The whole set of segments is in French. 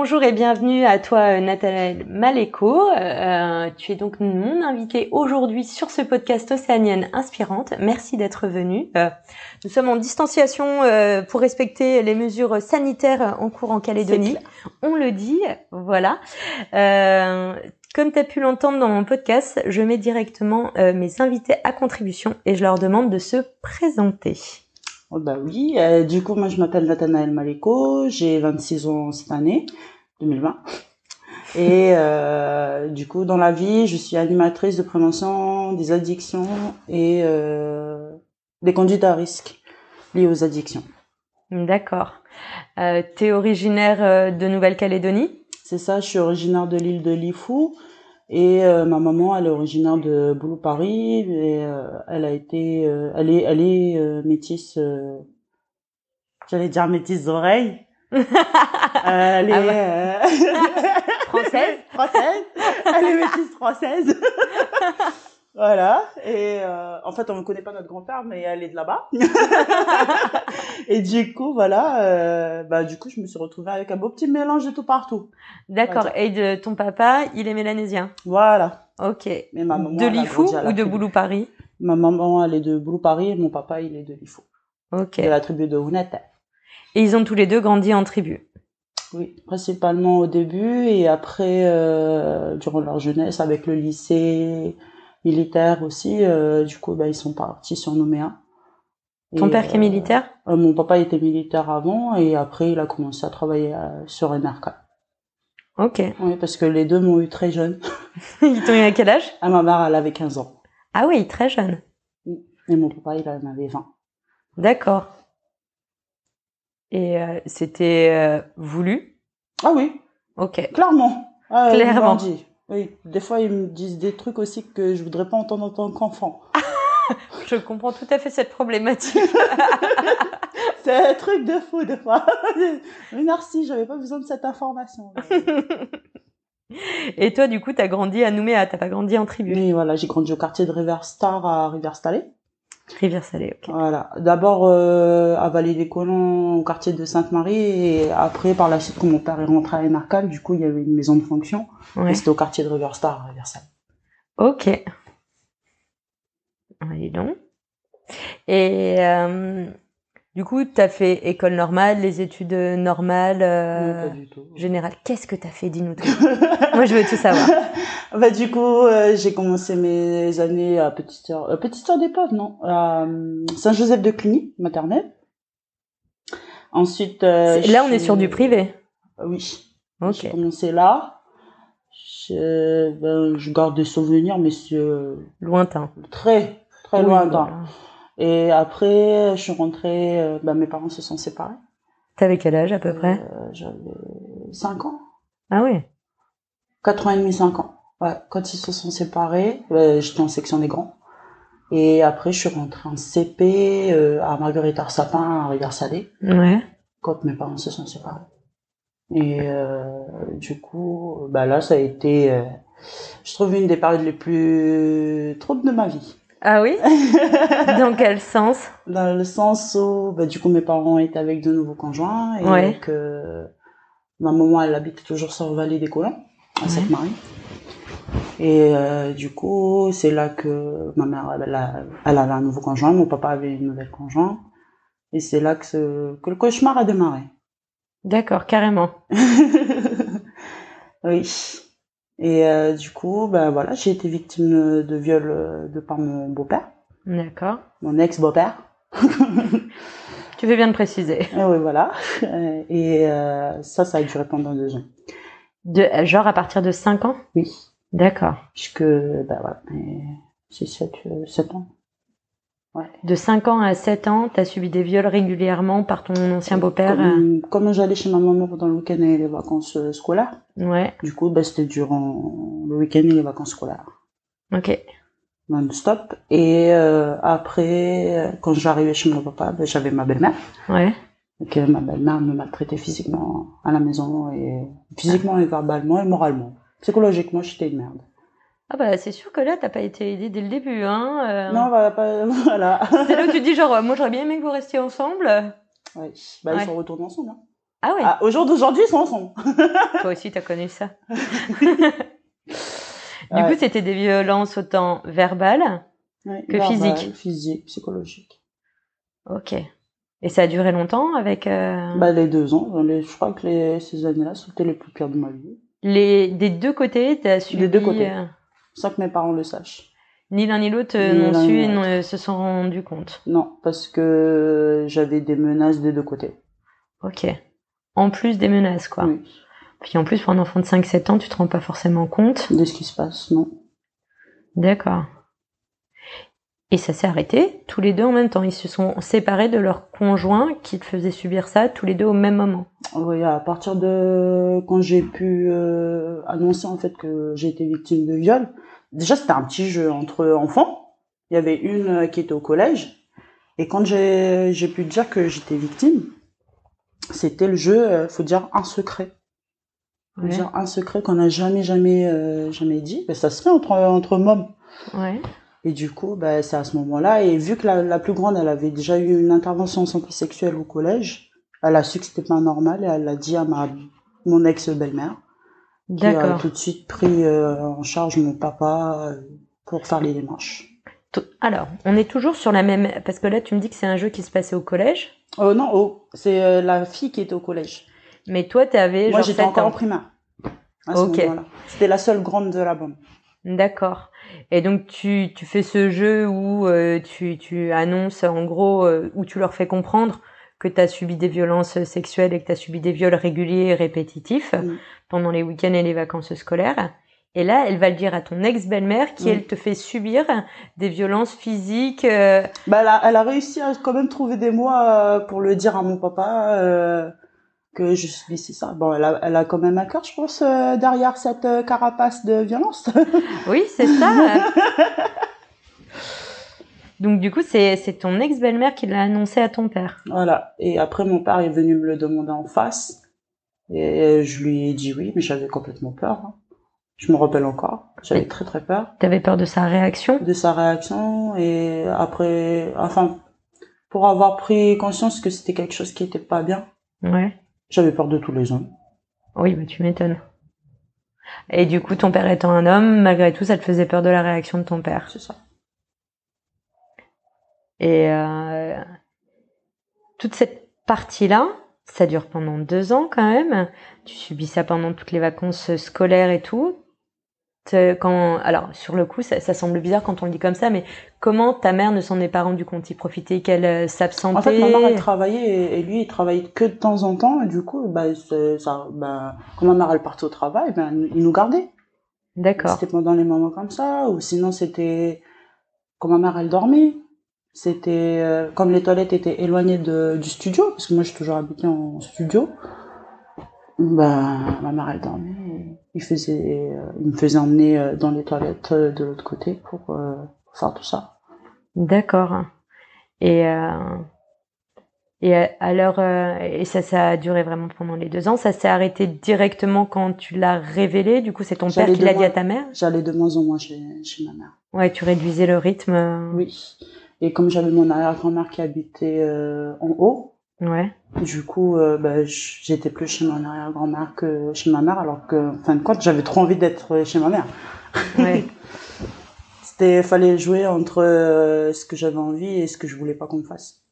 Bonjour et bienvenue à toi Nathalie Maléco. Euh, tu es donc mon invitée aujourd'hui sur ce podcast Océanienne Inspirante. Merci d'être venue. Euh, nous sommes en distanciation euh, pour respecter les mesures sanitaires en cours en Calédonie. On le dit, voilà. Euh, comme tu as pu l'entendre dans mon podcast, je mets directement mes invités à contribution et je leur demande de se présenter. Oh bah oui, euh, du coup moi je m'appelle Nathanaël Maleko, j'ai 26 ans cette année, 2020. Et euh, du coup dans la vie, je suis animatrice de prévention des addictions et euh, des conduites à risque liées aux addictions. D'accord. Euh, tu es originaire euh, de Nouvelle-Calédonie? C'est ça, je suis originaire de l'île de Lifou. Et euh, ma maman, elle est originaire de Boulou Paris et euh, elle a été, euh, elle est, elle est métisse. J'allais dire métisse d'oreille. Elle Ah est Française française. Elle est métisse française. Voilà. Et euh, en fait, on ne connaît pas notre grand-père, mais elle est de là-bas. et du coup, voilà. Euh, bah, du coup, je me suis retrouvée avec un beau petit mélange de tout partout. D'accord. Et de ton papa, il est mélanésien Voilà. Ok. Mais ma maman, de Lifou ou de. Boulou Paris? Ma maman, elle est de Boulou Paris et mon papa, il est de Lifou. Ok. De la tribu de Hunata. Et ils ont tous les deux grandi en tribu. Oui, principalement au début et après, euh, durant leur jeunesse, avec le lycée militaire aussi, euh, du coup, bah, ils sont partis sur Nouméa. Ton Et, père qui est euh, militaire? Euh, mon papa était militaire avant et après il a commencé à travailler sur NRK. Ok. Oui, parce que les deux m'ont eu très jeune. Ils t'ont eu à quel âge? Ah, ma mère, elle avait 15 ans. Ah oui, très jeune. Et mon papa, il en avait 20. D'accord. Et euh, c'était euh, voulu Ah oui, Ok. clairement. Ah, Clairement. dit. Oui, des fois ils me disent des trucs aussi que je voudrais pas entendre en tant qu'enfant. Je comprends tout à fait cette problématique. C'est un truc de fou des fois. Mais merci, j'avais pas besoin de cette information. Et toi, du coup, t'as grandi à Nouméa, t'as pas grandi en tribu? Oui, voilà, j'ai grandi au quartier de River Star à River-Salé. Rivière Salée, ok. Voilà. D'abord euh, à Vallée-des-Colons, au quartier de Sainte-Marie, et après, par la suite, quand mon père est rentré à Énarcal, du coup, il y avait une maison de fonction, Ouais. et c'était au quartier de Riverstar, à Riversal. Ok. Allez donc. Et euh, du coup, t'as fait école normale, les études normales, euh, Non, pas du tout. générales. Qu'est-ce que t'as fait Dis-nous tout. Moi, je veux tout savoir. bah, du coup, euh, j'ai commencé mes années à Petite Sœur, euh, Petite Sœur d'Épave, non, à euh, Saint-Joseph de Cluny, maternelle. Ensuite, euh, Là, on est sur du privé. Euh, Oui. Ok. J'ai commencé là. Je, ben, je garde des souvenirs, mais c'est euh, Lointain. très, très Oui, lointain. voilà. Et après, je suis rentrée, euh, ben, mes parents se sont séparés. T'avais quel âge à peu près? Euh, J'avais 5 ans. Ah oui. 4 ans et demi, 5 ans. Ouais, quand ils se sont séparés, euh, j'étais en section des grands. Et après, je suis rentrée en CP euh, à Marguerite Arsapin, à Rivière-Salée, Ouais. quand mes parents se sont séparés. Et euh, du coup, bah là, ça a été, euh, je trouve, une des périodes les plus troubles de ma vie. Ah oui Dans quel sens Dans le sens où, bah, du coup, mes parents étaient avec de nouveaux conjoints et Ouais. que ma maman, elle habite toujours sur Vallée des Colons, à Ouais. Sainte-Marie. Et euh, du coup, c'est là que ma mère, elle, a- elle avait un nouveau conjoint, mon papa avait une nouvelle conjoint. Et c'est là que, ce- que le cauchemar a démarré. D'accord, carrément. oui. Et euh, du coup, ben voilà, j'ai été victime de viol euh, de par mon beau-père, D'accord. mon ex-beau-père. Tu fais bien de préciser. Et oui, voilà. Euh, Et euh, ça, ça a duré pendant deux ans. De, genre à partir de 5 ans? Oui. D'accord. Puisque, ben voilà, c'est 7, ans. Ouais. De 5 ans à 7 ans, tu as subi des viols régulièrement par ton ancien beau-père. euh, Comme, comme j'allais chez ma maman pendant le week-end et les vacances euh, scolaires, Ouais, du coup, bah, c'était durant le week-end et les vacances scolaires. ok. Non-stop. Et euh, après, quand j'arrivais chez mon papa, bah, j'avais ma belle-mère. Ouais. Donc ma belle-mère me maltraitait physiquement à la maison, et physiquement et verbalement et moralement. Psychologiquement, j'étais une merde. Ah bah c'est sûr que là, t'as pas été aidé dès le début. Hein euh. Non, voilà, pas, voilà. C'est là où tu dis genre, euh, moi j'aurais bien aimé que vous restiez ensemble. Ouais. Bah, Ouais. ils sont retournés ensemble. Hein. Ah ouais, Ah, au jour d'aujourd'hui, ils sont ensemble. toi aussi t'as connu ça. Du Ouais. coup, c'était des violences autant verbales. Ouais, Que verbal, physique. Physique, psychologique. Ok. Et ça a duré longtemps avec euh, Bah, les deux ans, les, je crois que les, ces années-là, c'était les plus pires de ma vie. les des deux côtés, t'as subi. deux côtés. euh, Sans que mes parents le sachent. ni l'un ni l'autre euh, n'ont su et n'ont- euh, se sont rendus compte. Non, parce que j'avais des menaces des deux côtés. Ok. En plus des menaces, quoi. Oui. Puis en plus, pour un enfant de 5-7 ans, tu te rends pas forcément compte. De ce qui se passe, non. D'accord. Et ça s'est arrêté tous les deux en même temps. Ils se sont séparés de leur conjoint qui faisait subir ça tous les deux au même moment. Oui, à partir de quand j'ai pu euh, annoncer en fait que j'ai été victime de viol, déjà c'était un petit jeu entre enfants. Il y avait une euh, qui était au collège et quand j'ai j'ai pu dire que j'étais victime, c'était le jeu, euh, faut dire un secret, faut Ouais. dire un secret qu'on n'a jamais jamais euh, jamais dit. Mais ça se fait entre entre mômes. Ouais. Et du coup, bah, c'est à ce moment-là. Et vu que la, la plus grande, elle avait déjà eu une intervention en santé sexuelle au collège, elle a su que c'était pas normal et elle l'a dit à ma mon ex-belle-mère, qui a tout de suite pris euh, en charge mon papa euh, pour faire les démarches. Alors, on est toujours sur la même... Parce que là, tu me dis que c'est un jeu qui se passait au collège. Oh non, oh, c'est euh, la fille qui était au collège. Mais toi, t'avais Moi, genre j'étais 7 encore en primaire. À ce Ok. C'était la seule grande de la bande. D'accord. Et donc tu, tu fais ce jeu où euh, tu, tu annonces en gros, euh, où tu leur fais comprendre que tu as subi des violences sexuelles et que tu as subi des viols réguliers et répétitifs pendant les week-ends et les vacances scolaires. Et là, elle va le dire à ton ex-belle-mère qui, elle, te fait subir des violences physiques. euh, Bah, elle a, elle a réussi à quand même trouver des mots euh, pour le dire à mon papa euh, que je subissais ça. Bon, elle a, elle a quand même un cœur, je pense, euh, derrière cette euh, carapace de violence. Oui, c'est ça. donc du coup, c'est c'est ton ex-belle-mère qui l'a annoncé à ton père. voilà. Et après, mon père est venu me le demander en face. Et je lui ai dit oui, mais j'avais complètement peur. hein. Je me rappelle encore. J'avais très très peur T'avais peur de sa réaction? De sa réaction. Et après, enfin, pour avoir pris conscience que c'était quelque chose qui était pas bien, Ouais. J'avais peur de tous les hommes. Oui, bah tu m'étonnes. Et du coup, ton père étant un homme, malgré tout, ça te faisait peur de la réaction de ton père. C'est ça. Et euh, toute cette partie-là, ça dure pendant deux ans quand même. Tu subis ça pendant toutes les vacances scolaires et tout. Quand, alors, sur le coup, ça, ça semble bizarre quand on le dit comme ça, mais comment ta mère ne s'en est pas rendue compte? Il profitait qu'elle euh, s'absentait? En fait, ma mère, elle travaillait et, et lui, il travaillait que de temps en temps. Et du coup, bah, ça, bah, quand ma mère, elle partait au travail, ben, il nous gardait. D'accord. C'était pendant les moments comme ça. Ou sinon, c'était quand ma mère, elle dormait. C'était euh, comme les toilettes étaient éloignées de, du studio, parce que moi, j'ai toujours habité en studio. Ben, ma mère, elle dormait. et Il, faisait, euh, il me faisait emmener euh, dans les toilettes euh, de l'autre côté pour, euh, faire tout ça. D'accord. Et euh, et alors et ça ça a duré vraiment pendant les deux ans. Ça s'est arrêté directement quand tu l'as révélé. Du coup, c'est ton père qui l'a dit à ta mère? J'allais de moins en moins chez, chez ma mère. Ouais, tu réduisais le rythme. Oui. Et comme j'avais mon arrière-grand-mère qui habitait en haut, Ouais. du coup, euh, bah, j'étais plus chez mon arrière-grand-mère que chez ma mère, alors que, en fin de compte, j'avais trop envie d'être chez ma mère. Ouais. C'était, fallait jouer entre euh, ce que j'avais envie et ce que je voulais pas qu'on me fasse.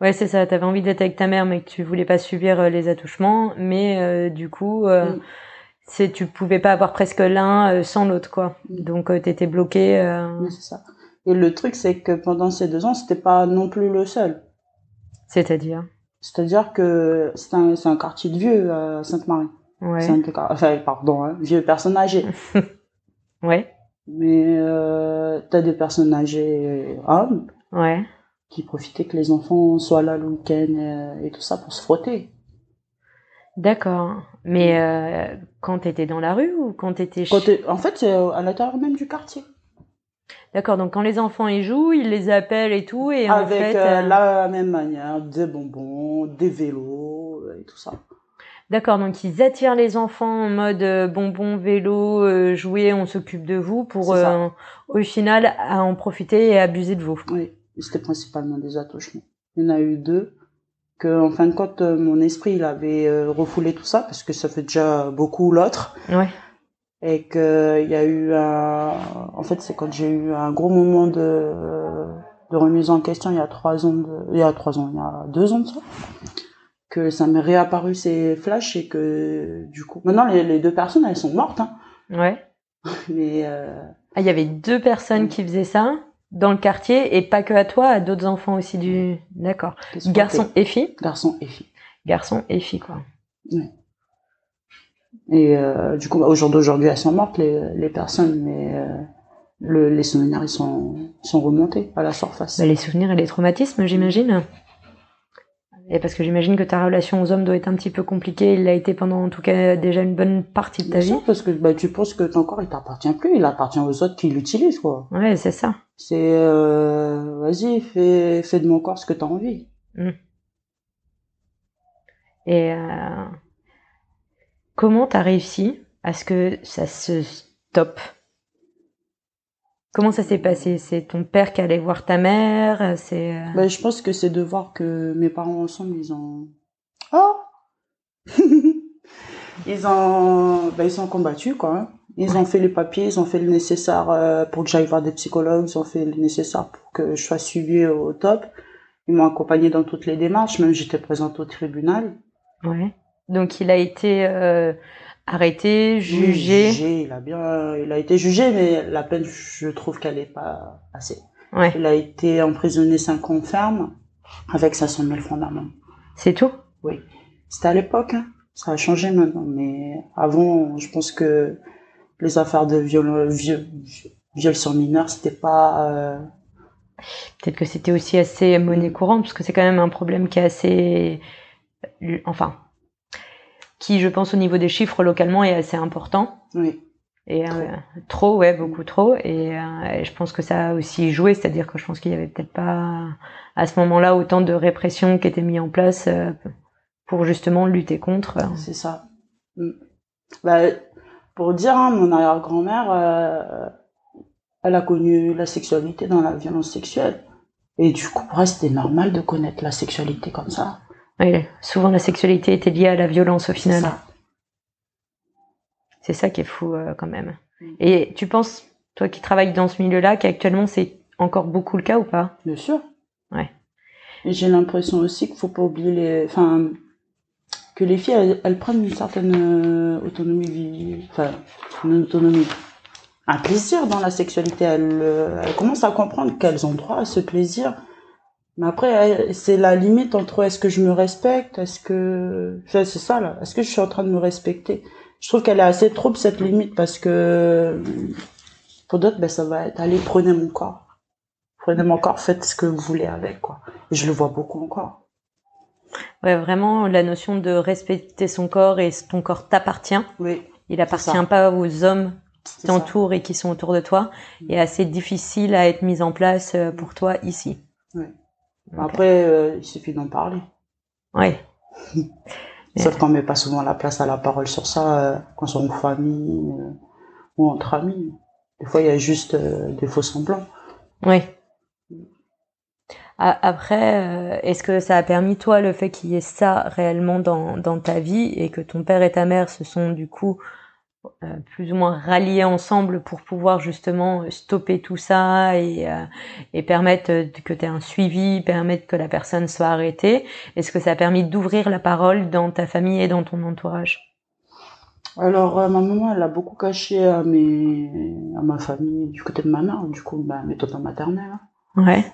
Ouais, c'est ça. T'avais envie d'être avec ta mère, mais que tu voulais pas subir euh, les attouchements. Mais euh, du coup, euh, Mm. c'est tu pouvais pas avoir presque l'un sans l'autre, quoi. Donc euh, t'étais bloqué. Oui, c'est ça. Et le truc, c'est que pendant ces deux ans, c'était pas non plus le seul. C'est-à-dire? C'est-à-dire que c'est un, c'est un quartier de vieux à Sainte-Marie. Ouais. Enfin, pardon, hein, vieux personnes âgées. Ouais. Mais euh, t'as des personnes âgées hommes, Ouais. qui profitaient que les enfants soient là le week-end et, tout ça pour se frotter. D'accord. Mais euh, quand tu étais dans la rue ou quand tu étais chez... En fait, c'est à l'intérieur même du quartier. D'accord, donc quand les enfants y jouent, ils les appellent et tout, et Avec en fait, euh, la même manière, des bonbons, des vélos et tout ça. D'accord, donc ils attirent les enfants en mode euh, bonbons, vélo, euh, jouer, on s'occupe de vous pour euh, au final à en profiter et abuser de vous. Oui, c'était principalement des attouchements. Il y en a eu deux que en fin de compte mon esprit il avait refoulé tout ça parce que ça fait déjà beaucoup l'autre. Ouais. Et que il y a eu un en fait c'est quand j'ai eu un gros moment de de remise en question il y a trois ans de... il y a trois ans il y a deux ans de ça que ça m'est réapparu ces flashs et que du coup maintenant les, deux personnes elles sont mortes hein. ouais. Mais euh... ah il y avait deux personnes qui faisaient ça dans le quartier et pas que à toi à d'autres enfants aussi du d'accord. Garçon et fille? Garçon et fille. Garçon et fille quoi. Ouais. Et euh, du coup bah, au jour d'aujourd'hui elles sont mortes les, les personnes mais euh, le, les souvenirs ils sont sont remontés à la surface bah, les souvenirs et les traumatismes j'imagine et parce que j'imagine que ta relation aux hommes doit être un petit peu compliquée. Il l'a été pendant en tout cas déjà une bonne partie de ta vie. parce que bah, tu penses que ton corps il t'appartient plus, il appartient aux autres qui l'utilisent quoi. Ouais, c'est ça. C'est euh, vas-y, fais, fais de mon corps ce que tu as envie. Mmh. Et euh, comment t'as réussi à ce que ça se stoppe? Comment ça s'est passé? C'est ton père qui allait voir ta mère C'est. Ben, je pense que c'est de voir que mes parents ensemble, ils ont. Oh Ils ont, ben, ils sont combattus quoi. Hein. Ils ont fait les papiers, ils ont fait le nécessaire euh, pour que j'aille voir des psychologues, ils ont fait le nécessaire pour que je sois suivie au top. Ils m'ont accompagné dans toutes les démarches, même j'étais présente au tribunal. Ouais. Donc il a été euh, arrêté, jugé. jugé. Il a bien, il a été jugé, mais la peine, je trouve qu'elle est pas assez. Ouais. Il a été emprisonné 5 ans ferme avec 500 000 francs d'amende. C'est tout? Oui. C'était à l'époque, hein. ça a changé maintenant, mais avant, je pense que les affaires de viol, viol, viol sur mineurs, c'était pas. Euh... Peut-être que c'était aussi assez monnaie courante, parce que c'est quand même un problème qui est assez, enfin, qui, je pense, au niveau des chiffres localement, est assez important. Oui. Et trop. Euh, trop, ouais, beaucoup trop. Et, euh, je pense que ça a aussi joué, c'est-à-dire que je pense qu'il y avait peut-être pas à ce moment-là autant de répression qui était mis en place euh, pour justement lutter contre. C'est ça. Mm. Bah, pour dire, hein, mon arrière-grand-mère, elle a connu la sexualité dans la violence sexuelle. Et du coup, pour elle, c'était normal de connaître la sexualité comme ça. Oui, souvent la sexualité était liée à la violence au final. C'est ça qui est fou euh, quand même. Mm. Et tu penses, toi qui travailles dans ce milieu-là, qu'actuellement c'est encore beaucoup le cas ou pas? Bien sûr. Ouais. J'ai l'impression aussi qu'il faut pas oublier les, enfin, que les filles elles, prennent une certaine euh, autonomie, enfin, une autonomie, un plaisir dans la sexualité. Elles, euh, elles commencent à comprendre qu'elles ont droit à ce plaisir mais après, c'est la limite entre est-ce que je me respecte, est-ce que, c'est ça là, est-ce que je suis en train de me respecter? Je trouve qu'elle est assez trop cette limite parce que pour d'autres, ben ça va être allez prenez mon corps, prenez mon corps, faites ce que vous voulez avec quoi. Et je le vois beaucoup encore. Ouais, vraiment la notion de respecter son corps et ton corps t'appartient. Oui. Il appartient pas aux hommes qui t'entourent et qui sont autour de toi. est assez difficile à être mise en place euh, pour toi ici. Oui. Après, euh, il suffit d'en parler. Oui. Sauf qu'on met pas souvent la place à la parole sur ça euh, quand on est en famille euh, ou entre amis. Des fois, il y a juste des faux semblants. Oui. Après, est-ce que ça a permis, toi, le fait qu'il y ait ça réellement dans, dans ta vie et que ton père et ta mère se sont du coup plus ou moins rallier ensemble pour pouvoir justement euh, stopper tout ça et, euh, et permettre que tu aies un suivi, permettre que la personne soit arrêtée Est-ce que ça a permis d'ouvrir la parole dans ta famille et dans ton entourage? Alors, ma maman, elle a beaucoup caché à, mes, à ma famille du côté de ma mère, du coup, bah, mes tontins maternels. Ouais.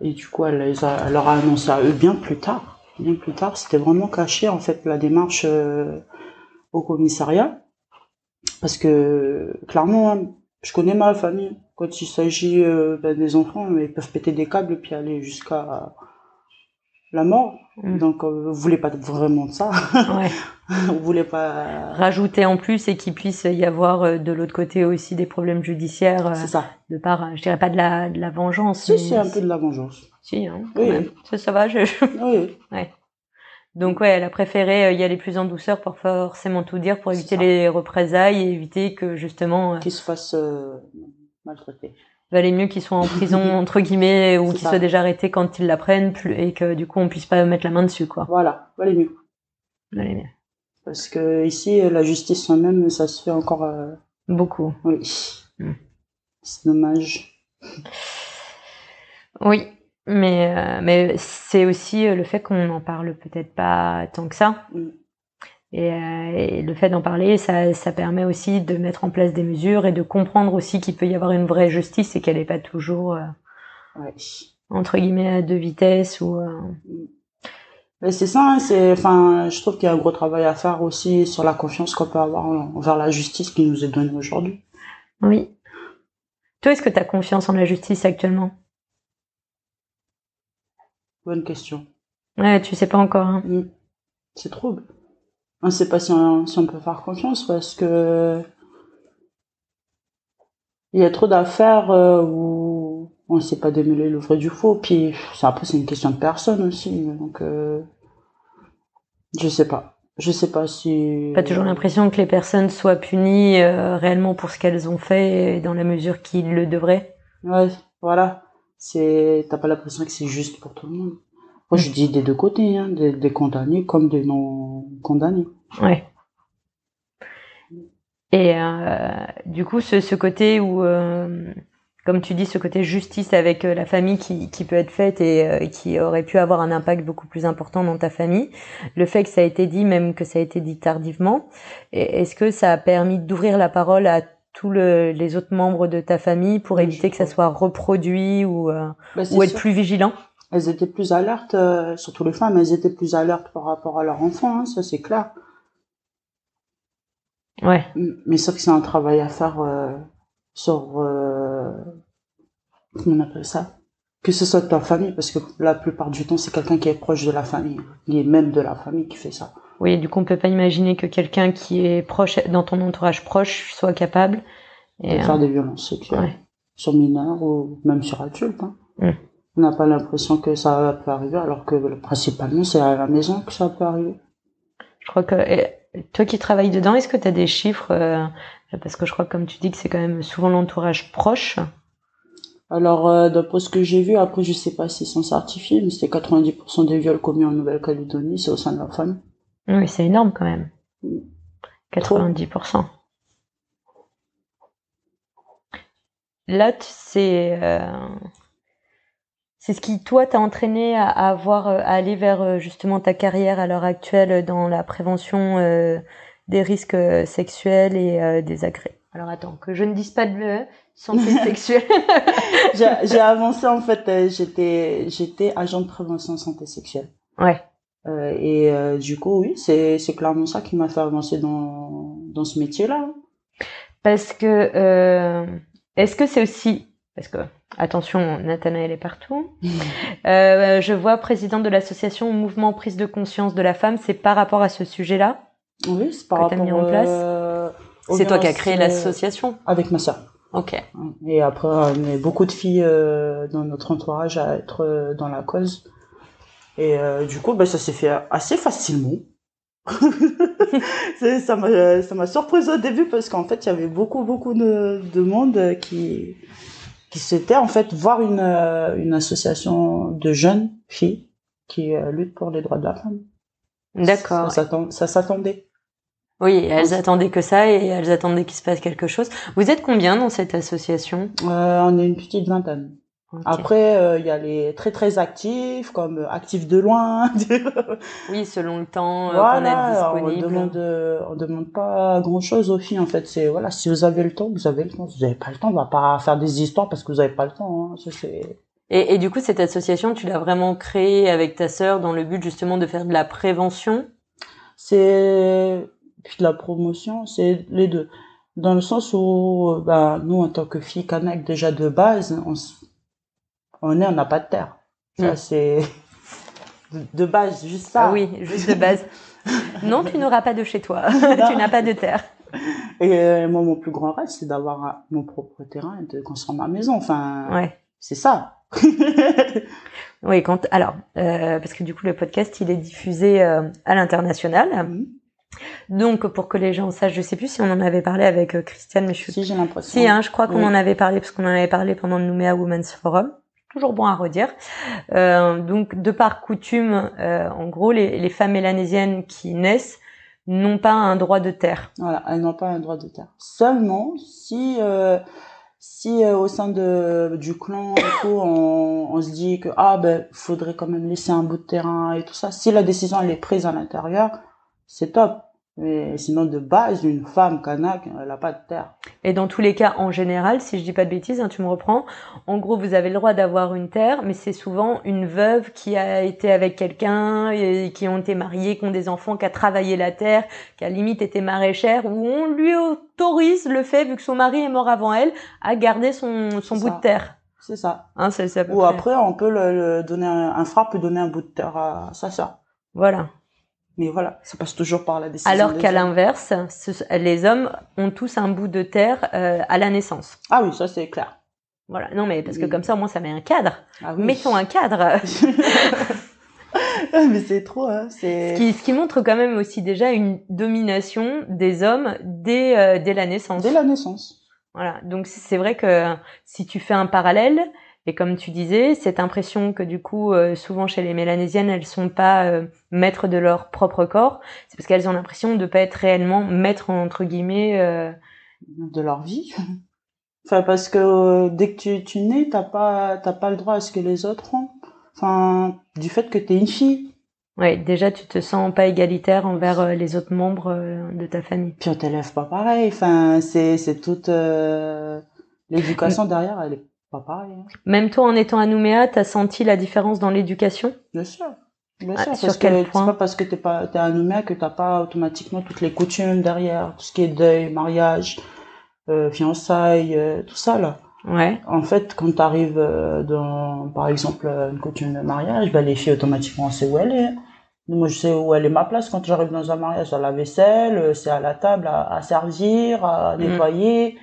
et du coup, elle, les a, elle leur a annoncé à eux bien plus tard. Bien plus tard, c'était vraiment caché, en fait, la démarche au commissariat parce que clairement je connais ma famille quand il s'agit euh, ben, des enfants, ils peuvent péter des câbles et puis aller jusqu'à la mort. Mm. Donc, euh, vous voulez pas vraiment de ça. Ouais. vous voulez pas. Rajouter en plus et qu'il puisse y avoir euh, de l'autre côté aussi des problèmes judiciaires euh, C'est ça. de part, je dirais pas de la, de la vengeance. Si, mais- c'est un peu de la vengeance. Si, hein, quand Oui. même. Ça, ça va. je- Oui, Donc ouais, elle a préféré euh, y aller plus en douceur pour forcément tout dire, pour éviter les représailles et éviter que justement, euh, qu'ils se fassent euh, maltraiter. valait mieux qu'ils soient en prison entre guillemets ou qu'ils soient déjà arrêtés quand ils l'apprennent et que du coup on puisse pas mettre la main dessus quoi. Voilà, valait mieux. Valait mieux. Parce que ici, euh, la justice elle-même, ça se fait encore. euh, Beaucoup. Oui. Mm. C'est dommage. Oui, mais euh, mais c'est aussi euh, le fait qu'on n'en parle peut-être pas tant que ça. Mm. Et, euh, et le fait d'en parler, ça, ça permet aussi de mettre en place des mesures et de comprendre aussi qu'il peut y avoir une vraie justice et qu'elle n'est pas toujours euh, Ouais. entre guillemets à deux vitesses ou euh, Mais c'est ça, hein, c'est, enfin, je trouve qu'il y a un gros travail à faire aussi sur la confiance qu'on peut avoir en- envers la justice qui nous est donnée aujourd'hui. oui. Toi, est-ce que tu as confiance en la justice actuellement? Bonne question. Ouais, tu sais pas encore. Hein. Mm. C'est trouble. On ne sait pas si on, si on peut faire confiance parce que il y a trop d'affaires euh, où on ne sait pas démêler le vrai du faux. Puis ça, après, c'est une question de personne aussi. Donc, euh, je sais pas. Je sais pas si. Pas toujours l'impression que les personnes soient punies euh, réellement pour ce qu'elles ont fait dans la mesure qu'ils le devraient. Ouais, voilà. C'est, t'as pas l'impression que c'est juste pour tout le monde. Moi, je dis des deux côtés, hein, des, des condamnés comme des non condamnés. Ouais. Et euh, du coup, ce, ce côté où, euh, comme tu dis, ce côté justice avec euh, la famille qui, qui peut être faite et qui aurait pu avoir un impact beaucoup plus important dans ta famille, le fait que ça a été dit, même que ça a été dit tardivement, est-ce que ça a permis d'ouvrir la parole à tous le- les autres membres de ta famille pour Oui, éviter que ça soit reproduit ou, euh, Bah, ou être sûr. plus vigilant Elles étaient plus alertes, euh, surtout les femmes, elles étaient plus alertes par rapport à leur enfant, hein, ça c'est clair. Ouais, Mais sauf que c'est un travail à faire euh, sur, comment on appelle ça? Que ce soit de ta famille, parce que la plupart du temps c'est quelqu'un qui est proche de la famille, qui est même de la famille qui fait ça. Oui, du coup, on peut pas imaginer que quelqu'un qui est proche, dans ton entourage proche, soit capable. de faire euh, des violences sexuelles ouais. sur mineurs ou même sur adultes. hein. Mm. On n'a pas l'impression que ça peut arriver, alors que euh, principalement c'est à la maison que ça peut arriver. Je crois que toi qui travailles dedans, est-ce que tu as des chiffres euh, Parce que je crois, comme tu dis, que c'est quand même souvent l'entourage proche. Alors, euh, d'après ce que j'ai vu, après je sais pas s'ils sont certifiés, mais c'était 90% des viols commis en Nouvelle-Calédonie, c'est au sein de la famille. Oui, c'est énorme quand même. Mm. 90%. Là, tu- c'est euh, c'est ce qui, toi, t'a entraîné à, à avoir, euh, à aller vers euh, justement ta carrière à l'heure actuelle dans la prévention euh, des risques sexuels et euh, des agrès? Alors attends, que je ne dise pas de santé sexuelle. J'ai avancé en fait, j'étais j'étais agent de prévention santé sexuelle. ouais. Euh, et euh, du coup, oui, c'est c'est clairement ça qui m'a fait avancer dans dans ce métier-là. Parce que euh, est-ce que c'est aussi parce que attention, Nathanaël est partout. Euh, je vois présidente de l'association Mouvement Prise de Conscience de la Femme. C'est par rapport à ce sujet-là. Oui, c'est par Que rapport mis en place euh, C'est toi qui as créé l'association. Avec ma sœur. Ok. Et après, on est beaucoup de filles euh, dans notre entourage à être euh, dans la cause. Et euh, du coup, ben, ça s'est fait assez facilement. Ça m'a ça m'a surprise au début parce qu'en fait, il y avait beaucoup, beaucoup de, de monde qui, qui s'était en fait voir une, euh, une association de jeunes filles qui euh, luttent pour les droits de la femme. D'accord. Ça s'attendait. Oui, elles attendaient que ça et elles attendaient qu'il se passe quelque chose. Vous êtes combien dans cette association? Euh, on est une petite vingtaine. Après, euh, il y a les très très actifs, comme euh, actifs de loin. Oui, selon le temps euh, voilà, qu'on est alors, on disponible. demande, euh, on demande pas grand chose aux filles en fait. C'est voilà, si vous avez le temps, vous avez le temps. Si vous avez pas le temps, on va pas faire des histoires parce que vous avez pas le temps. Hein. Ça, c'est Et, et du coup, cette association, tu l'as vraiment créée avec ta sœur dans le but justement de faire de la prévention? c'est puis de la promotion, c'est les deux. Dans le sens où, bah, nous, en tant que filles Kanak, déjà de base, on, on est, on n'a pas de terre. Ça, Mm. c'est de, de base, juste ça. Ah oui, juste de base. non, tu n'auras pas de chez toi. tu n'as pas de terre. Et euh, moi, mon plus grand rêve, c'est d'avoir mon propre terrain et de construire ma maison. Enfin, Ouais. c'est ça. Oui, quand alors euh, parce que du coup le podcast il est diffusé euh, à l'international. Mhm. Donc pour que les gens sachent, je sais plus si on en avait parlé avec Christiane, mais je suis si j'ai l'impression. si hein, je crois qu'on Oui. en avait parlé parce qu'on en avait parlé pendant le Nouméa Women's Forum. Toujours bon à redire. Euh, donc de par coutume, euh, en gros les, les femmes mélanésiennes qui naissent n'ont pas un droit de terre. Voilà, elles n'ont pas un droit de terre. Seulement si euh, si euh, au sein de du clan et tout, on, on se dit que ah ben faudrait quand même laisser un bout de terrain et tout ça. Si la décision elle est prise à l'intérieur, c'est top. Mais sinon de base, une femme kanak, elle a pas de terre. Et dans tous les cas, en général, si je dis pas de bêtises, hein, tu me reprends. En gros, vous avez le droit d'avoir une terre, mais c'est souvent une veuve qui a été avec quelqu'un, et qui ont été mariés, qui ont des enfants, qui a travaillé la terre, qui a limite été maraîchère, où on lui autorise le fait, vu que son mari est mort avant elle, à garder son, son bout ça. de terre. C'est ça. Hein, c'est Ou près. après, on peut le, le donner un, un frère peut donner un bout de terre à sa sœur. Voilà. Mais voilà, ça passe toujours par la décision. Alors qu'à l'inverse, ce- les hommes ont tous un bout de terre euh, à la naissance. Ah oui, ça c'est clair. Voilà. Non, mais parce que Oui. comme ça, au moins, ça met un cadre. Ah oui. Mettons un cadre. mais c'est trop, hein. Ce C'est. qui, ce qui montre quand même aussi déjà une domination des hommes dès, euh, dès la naissance. Dès la naissance. Voilà. Donc c'est vrai que si tu fais un parallèle, et comme tu disais, cette impression que du coup, euh, souvent chez les Mélanésiennes, elles sont pas euh, maîtres de leur propre corps, c'est parce qu'elles ont l'impression de pas être réellement maîtres entre guillemets. euh, de leur vie. Enfin, parce que euh, dès que tu, tu nais, t'as pas, t'as pas le droit à ce que les autres ont. Enfin, du fait que t'es une fille. Ouais, déjà tu te sens pas égalitaire envers euh, les autres membres euh, de ta famille. Puis on t'élève pas pareil. Enfin, c'est, c'est toute, euh, l'éducation derrière, elle est pas hein. Même toi, en étant à Nouméa, t'as senti la différence dans l'éducation? Bien sûr. Bien Ah, sûr, sur parce que c'est pas parce que t'es pas, t'es un humain que t'as pas automatiquement toutes les coutumes derrière, tout ce qui est deuil, mariage, euh, fiançailles, euh, tout ça, là. Ouais. En fait, quand tu arrives dans, par exemple, euh, une coutume de mariage, ben, les filles, automatiquement, on sait où elle est. Moi, je sais où elle est ma place quand j'arrive dans un mariage. À la vaisselle, euh, c'est à la table à, à servir, à nettoyer.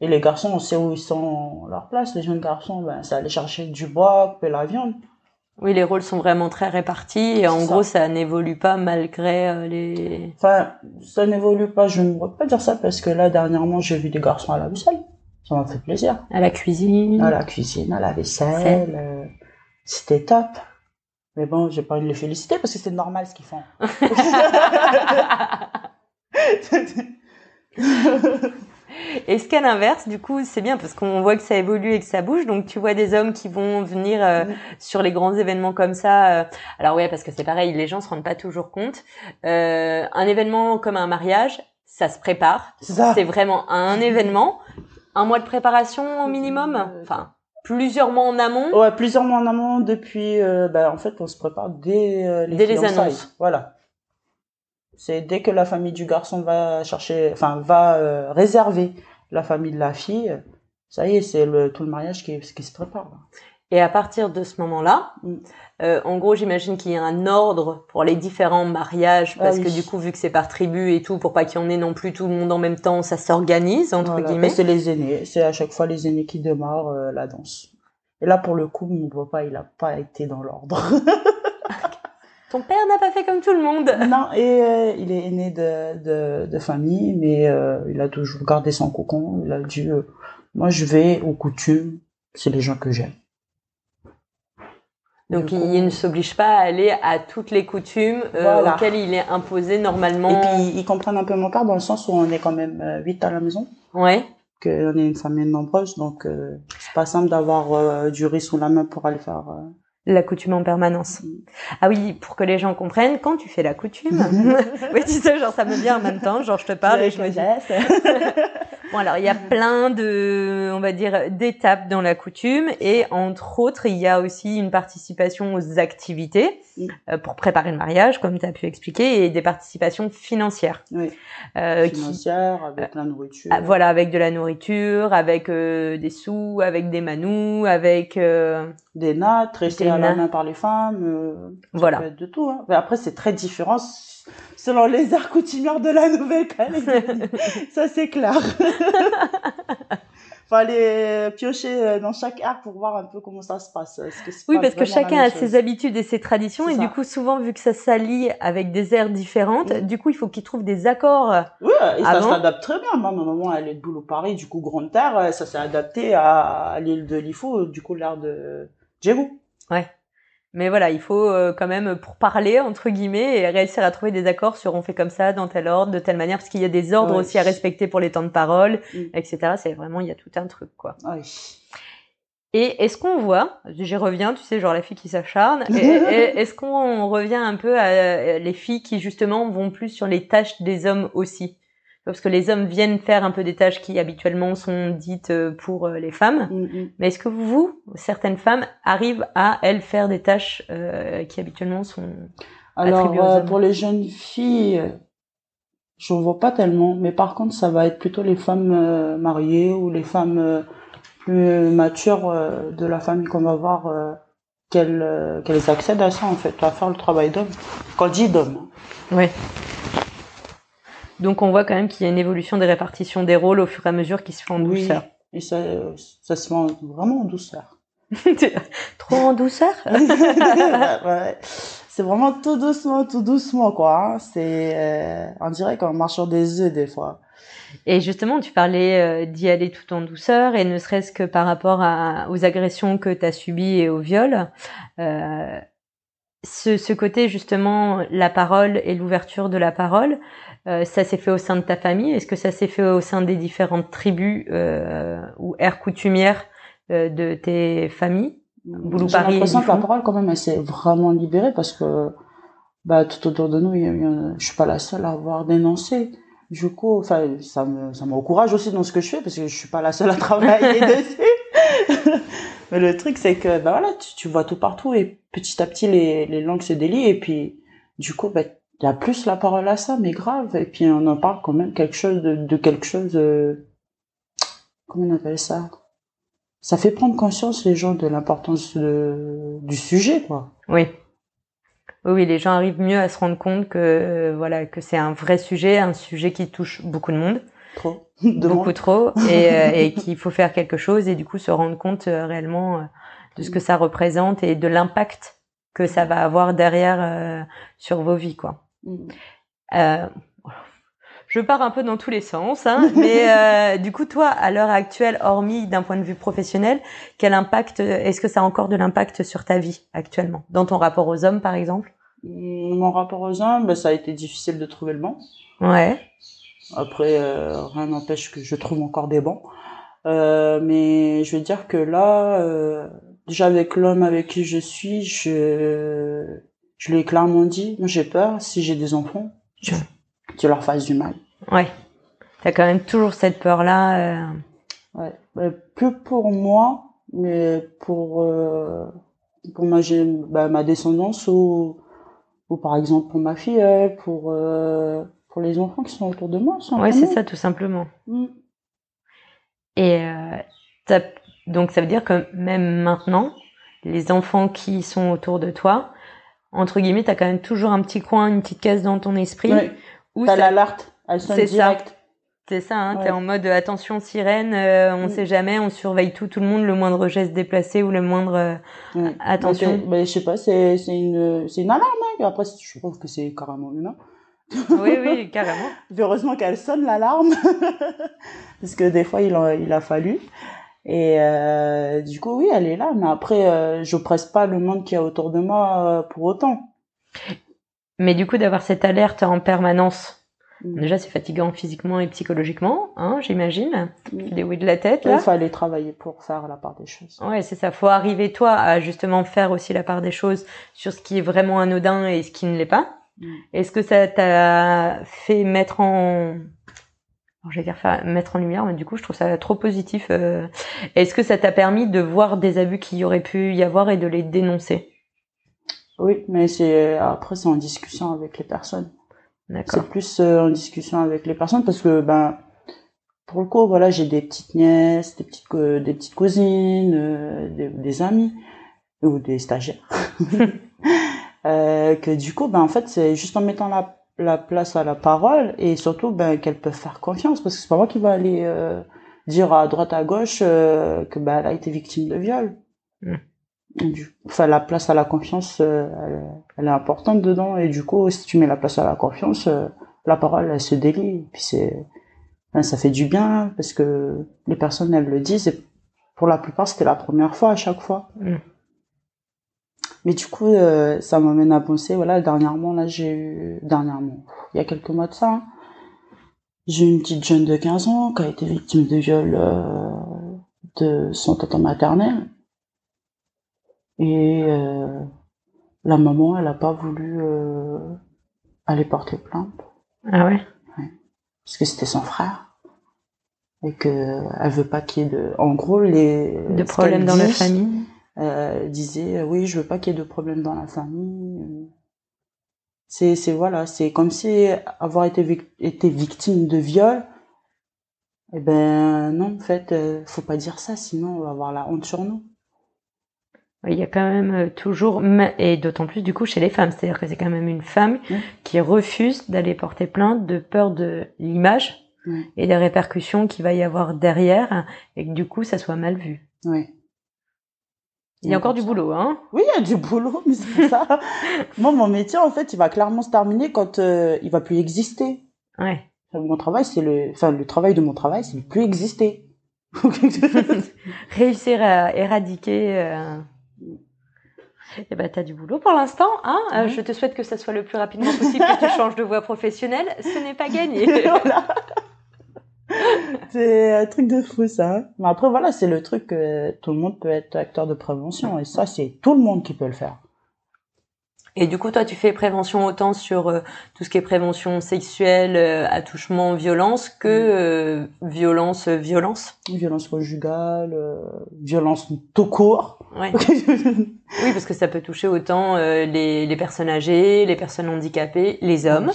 Et les garçons, on sait où ils sont leur place. Les jeunes garçons, ben, c'est aller chercher du bois, couper la viande. Oui, les rôles sont vraiment très répartis et en ça. gros, ça n'évolue pas malgré euh, les. Enfin, ça n'évolue pas. Je ne pourrais pas dire ça parce que là, dernièrement, j'ai vu des garçons à la vaisselle. Ça m'a fait plaisir. à la cuisine. à la cuisine, à la vaisselle. euh, C'était top. Mais bon, j'ai pas envie de les féliciter parce que c'est normal ce qu'ils font. Est-ce qu'à l'inverse, du coup, c'est bien parce qu'on voit que ça évolue et que ça bouge. Donc, tu vois des hommes qui vont venir euh, sur les grands événements comme ça. euh, Alors ouais, parce que c'est pareil, les gens se rendent pas toujours compte. Euh, un événement comme un mariage, ça se prépare. C'est ça. C'est vraiment un événement. Un mois de préparation au minimum? Enfin, plusieurs mois en amont? Ouais, plusieurs mois en amont depuis. euh, bah, en fait, on se prépare dès euh, les Dès les annonces. Voilà. C'est dès que la famille du garçon va chercher, enfin va euh, réserver la famille de la fille. Ça y est, c'est le tout le mariage qui, qui se prépare. là. Et à partir de ce moment-là, Mm. euh, en gros, j'imagine qu'il y a un ordre pour les différents mariages, Ah parce oui. que du coup, vu que c'est par tribu et tout, pour pas qu'il y en ait non plus tout le monde en même temps, ça s'organise, entre Voilà. guillemets. Et C'est les aînés. C'est à chaque fois les aînés qui démarrent euh, la danse. Et là, pour le coup, mon papa, il a pas été dans l'ordre. Ton père n'a pas fait comme tout le monde. non, et euh, il est aîné de, de, de famille, mais euh, il a toujours gardé son cocon. Il a dit, euh, moi, je vais aux coutumes. C'est les gens que j'aime. Donc, il, coup- il ne s'oblige pas à aller à toutes les coutumes Voilà. auxquelles il est imposé normalement. Et puis, ils comprennent un peu mon père dans le sens où on est quand même huit à la maison. Ouais. qu'on est une famille nombreuse, donc c'est pas simple d'avoir du riz sous la main pour aller faire. La coutume en permanence. Mm. Ah oui, pour que les gens comprennent, quand tu fais la coutume, oui, tu sais, genre ça me vient en même temps, genre je te parle et je me dis, Bon, alors il y a plein de, on va dire, d'étapes dans la coutume et entre autres, il y a aussi une participation aux activités euh, pour préparer le mariage, comme tu as pu expliquer, et des participations financières. Oui. Euh, qui- Financière, avec la nourriture. ah, voilà, avec de la nourriture, avec euh, des sous, avec des manous, avec euh, Des nattes, tressées Des à la main par les femmes. euh, Voilà. de tout. Hein. Après, c'est très différent selon les arts coutumières de la Nouvelle-Calédonie. ça, c'est clair. Faut aller piocher euh, dans chaque art pour voir un peu comment ça se passe. Que c'est Oui, parce que chacun a chose ses habitudes et ses traditions, et ça. du coup, souvent, vu que ça s'allie avec des aires différentes, du coup, il faut qu'ils trouvent des accords. Oui, et ça s'adapte très bien. Moi, ma maman, elle est de boulot Paris, du coup, Grande Terre, euh, ça s'est adapté à, l'île de Lifou, du coup, l'art de Djegou. Mais voilà, il faut euh, quand même, pour parler, entre guillemets, et réussir à trouver des accords sur on fait comme ça, dans tel ordre, de telle manière, parce qu'il y a des ordres aussi à respecter pour les temps de parole, Mm. etc. C'est vraiment, il y a tout un truc, quoi. Oui. Et est-ce qu'on voit, j'y reviens, tu sais, genre la fille qui s'acharne, est-ce qu'on revient un peu à euh, les filles qui justement vont plus sur les tâches des hommes aussi? Parce que les hommes viennent faire un peu des tâches qui habituellement sont dites euh, pour euh, les femmes. Mm, mm. Mais est-ce que vous, certaines femmes, arrivent à, elles, faire des tâches euh, qui habituellement sont... Alors, aux hommes? pour les jeunes filles, j'en vois pas tellement, mais par contre, ça va être plutôt les femmes euh, mariées ou les femmes euh, plus matures de la famille qu'on va voir qu'elles qu'elles accèdent à ça, en fait, à faire le travail d'homme. Quand je dis d'homme. hein. Oui. Donc on voit quand même qu'il y a une évolution des répartitions des rôles au fur et à mesure qui se font en Oui. douceur. Et ça, ça se fait en- vraiment en douceur. Trop en douceur? Ouais. C'est vraiment tout doucement, tout doucement, quoi. hein. C'est, euh, on dirait qu'on marche sur des œufs, des fois. Et justement, tu parlais euh, d'y aller tout en douceur, et ne serait-ce que par rapport à, aux agressions que tu as subies et au viol. Euh, ce, ce côté, justement, la parole et l'ouverture de la parole, euh, ça s'est fait au sein de ta famille Est-ce que ça s'est fait au sein des différentes tribus euh, ou aires coutumières euh, de tes familles? Boulou J'ai l'impression que la parole, quand même, elle s'est vraiment libérée parce que, bah, tout autour de nous, il y a- il y a- je suis pas la seule à avoir dénoncé. Du coup, enfin, ça me, ça m'encourage aussi dans ce que je fais parce que je suis pas la seule à travailler dessus. Mais le truc, c'est que, bah voilà, tu, tu vois tout partout et petit à petit, les, les langues se délient et puis, du coup, bah, il y a plus la parole à ça, mais grave. Et puis, on en parle quand même quelque chose de, de quelque chose, euh, comment on appelle ça? Ça fait prendre conscience les gens de l'importance du sujet, quoi. Oui. Oui, les gens arrivent mieux à se rendre compte que euh, voilà que c'est un vrai sujet, un sujet qui touche beaucoup de monde, Trop. De beaucoup trop, et, euh, et qu'il faut faire quelque chose et du coup se rendre compte euh, réellement de ce que ça représente et de l'impact que ça va avoir derrière euh, sur vos vies, quoi. Mm. Euh, je pars un peu dans tous les sens, hein, mais euh, du coup, toi, à l'heure actuelle, hormis d'un point de vue professionnel, quel impact, est-ce que ça a encore de l'impact sur ta vie actuellement, dans ton rapport aux hommes, par exemple? Mon rapport aux hommes, bah, ça a été difficile de trouver le banc. Ouais. Après, euh, rien n'empêche que je trouve encore des bancs. Euh, mais je veux dire que là, euh, déjà avec l'homme avec qui je suis, je, je lui ai clairement dit, moi j'ai peur, si j'ai des enfants, Je- tu leur fasses du mal. Ouais. T'as quand même toujours cette peur-là. euh, Ouais. Euh, plus pour moi, mais pour, euh, pour ma, bah, ma descendance ou, ou par exemple pour ma fille, euh, pour, euh, pour les enfants qui sont autour de moi. Ouais, c'est ça, tout simplement. Mm. Et euh, donc, ça veut dire que même maintenant, les enfants qui sont autour de toi, entre guillemets, t'as quand même toujours un petit coin, une petite case dans ton esprit. Ouais. où T'as l'alerte, elle sonne C'est ça. direct. C'est ça, hein, Ouais. t'es en mode euh, attention sirène, euh, on Mm. sait jamais, on surveille tout, tout le monde, le moindre geste déplacé ou le moindre. euh, Ouais. Attention. Mais, c'est- mais je sais pas, c'est une, une alarme. Hein. Après, je trouve que c'est carrément humain. Oui, oui, carrément. Heureusement qu'elle sonne l'alarme, parce que des fois il a, il a fallu. Et euh, du coup, oui, elle est là, mais après, euh, je presse pas le monde qui est autour de moi euh, pour autant. Mais du coup, d'avoir cette alerte en permanence, Mm. déjà c'est fatigant physiquement et psychologiquement, hein, j'imagine. Mm. Des oui de la tête Il fallait travailler pour faire la part des choses. Ouais, c'est ça. Faut arriver toi à justement faire aussi la part des choses sur ce qui est vraiment anodin et ce qui ne l'est pas. Mm. Est-ce que ça t'a fait mettre en vais dire faire, mettre en lumière, mais du coup, je trouve ça trop positif. Euh. Est-ce que ça t'a permis de voir des abus qu'il y aurait pu y avoir et de les dénoncer? Oui, mais c'est après c'est en discussion avec les personnes. D'accord. C'est plus euh, en discussion avec les personnes parce que ben pour le coup, voilà, j'ai des petites nièces, des petites des petites cousines, euh, des, des amis ou des stagiaires. euh, que du coup, ben en fait, c'est juste en mettant la la place à la parole et surtout ben, qu'elles peuvent faire confiance parce que c'est pas moi qui va aller euh, dire à droite à gauche euh, que ben, elle a été victime de viol. Mm. Du, enfin la place à la confiance euh, elle, est importante dedans et du coup si tu mets la place à la confiance la parole elle se délie puis c'est ben, ça fait du bien parce que les personnes elles le disent et pour la plupart c'était la première fois à chaque fois. Mm. Mais du coup, euh, ça m'amène à penser, voilà, dernièrement, là, j'ai eu, dernièrement, il y a quelques mois de ça, hein, j'ai eu une petite jeune de 15 ans qui a été victime de viol euh, de son tonton maternel. Et euh, la maman, elle a pas voulu aller porter plainte. Ah ouais? ouais. Parce que c'était son frère. Et que elle veut pas qu'il y ait de... En gros, les... De problèmes dans la famille euh, disait euh, oui je veux pas qu'il y ait de problème dans la famille c'est c'est voilà c'est comme si avoir été été victime de viol eh ben non en fait euh, faut pas dire ça sinon on va avoir la honte sur nous. Il y a quand même euh, toujours et d'autant plus du coup chez les femmes. C'est-à-dire que c'est quand même une femme qui refuse d'aller porter plainte de peur de l'image et des répercussions qu'il va y avoir derrière et que du coup ça soit mal vu. Oui il y a encore du boulot, hein Oui, il y a du boulot, mais c'est ça. Moi, mon métier, en fait, il va clairement se terminer quand euh, il va plus exister. Ouais. Mon travail, c'est le, enfin, le travail de mon travail, c'est ne plus exister. Réussir à éradiquer. Euh... Eh ben, t'as du boulot pour l'instant, hein euh, Je te souhaite que ça soit le plus rapidement possible que tu changes de voie professionnelle. Ce n'est pas gagné. voilà. c'est un truc de fou ça. Mais après voilà, c'est le truc que tout le monde peut être acteur de prévention et ça c'est tout le monde qui peut le faire. Et du coup, toi, tu fais prévention autant sur euh, tout ce qui est prévention sexuelle, euh, attouchement, violence, que euh, violence, violence? Violence conjugale, violence tout court. Ouais. oui, parce que ça peut toucher autant les, les personnes âgées, les personnes handicapées, les hommes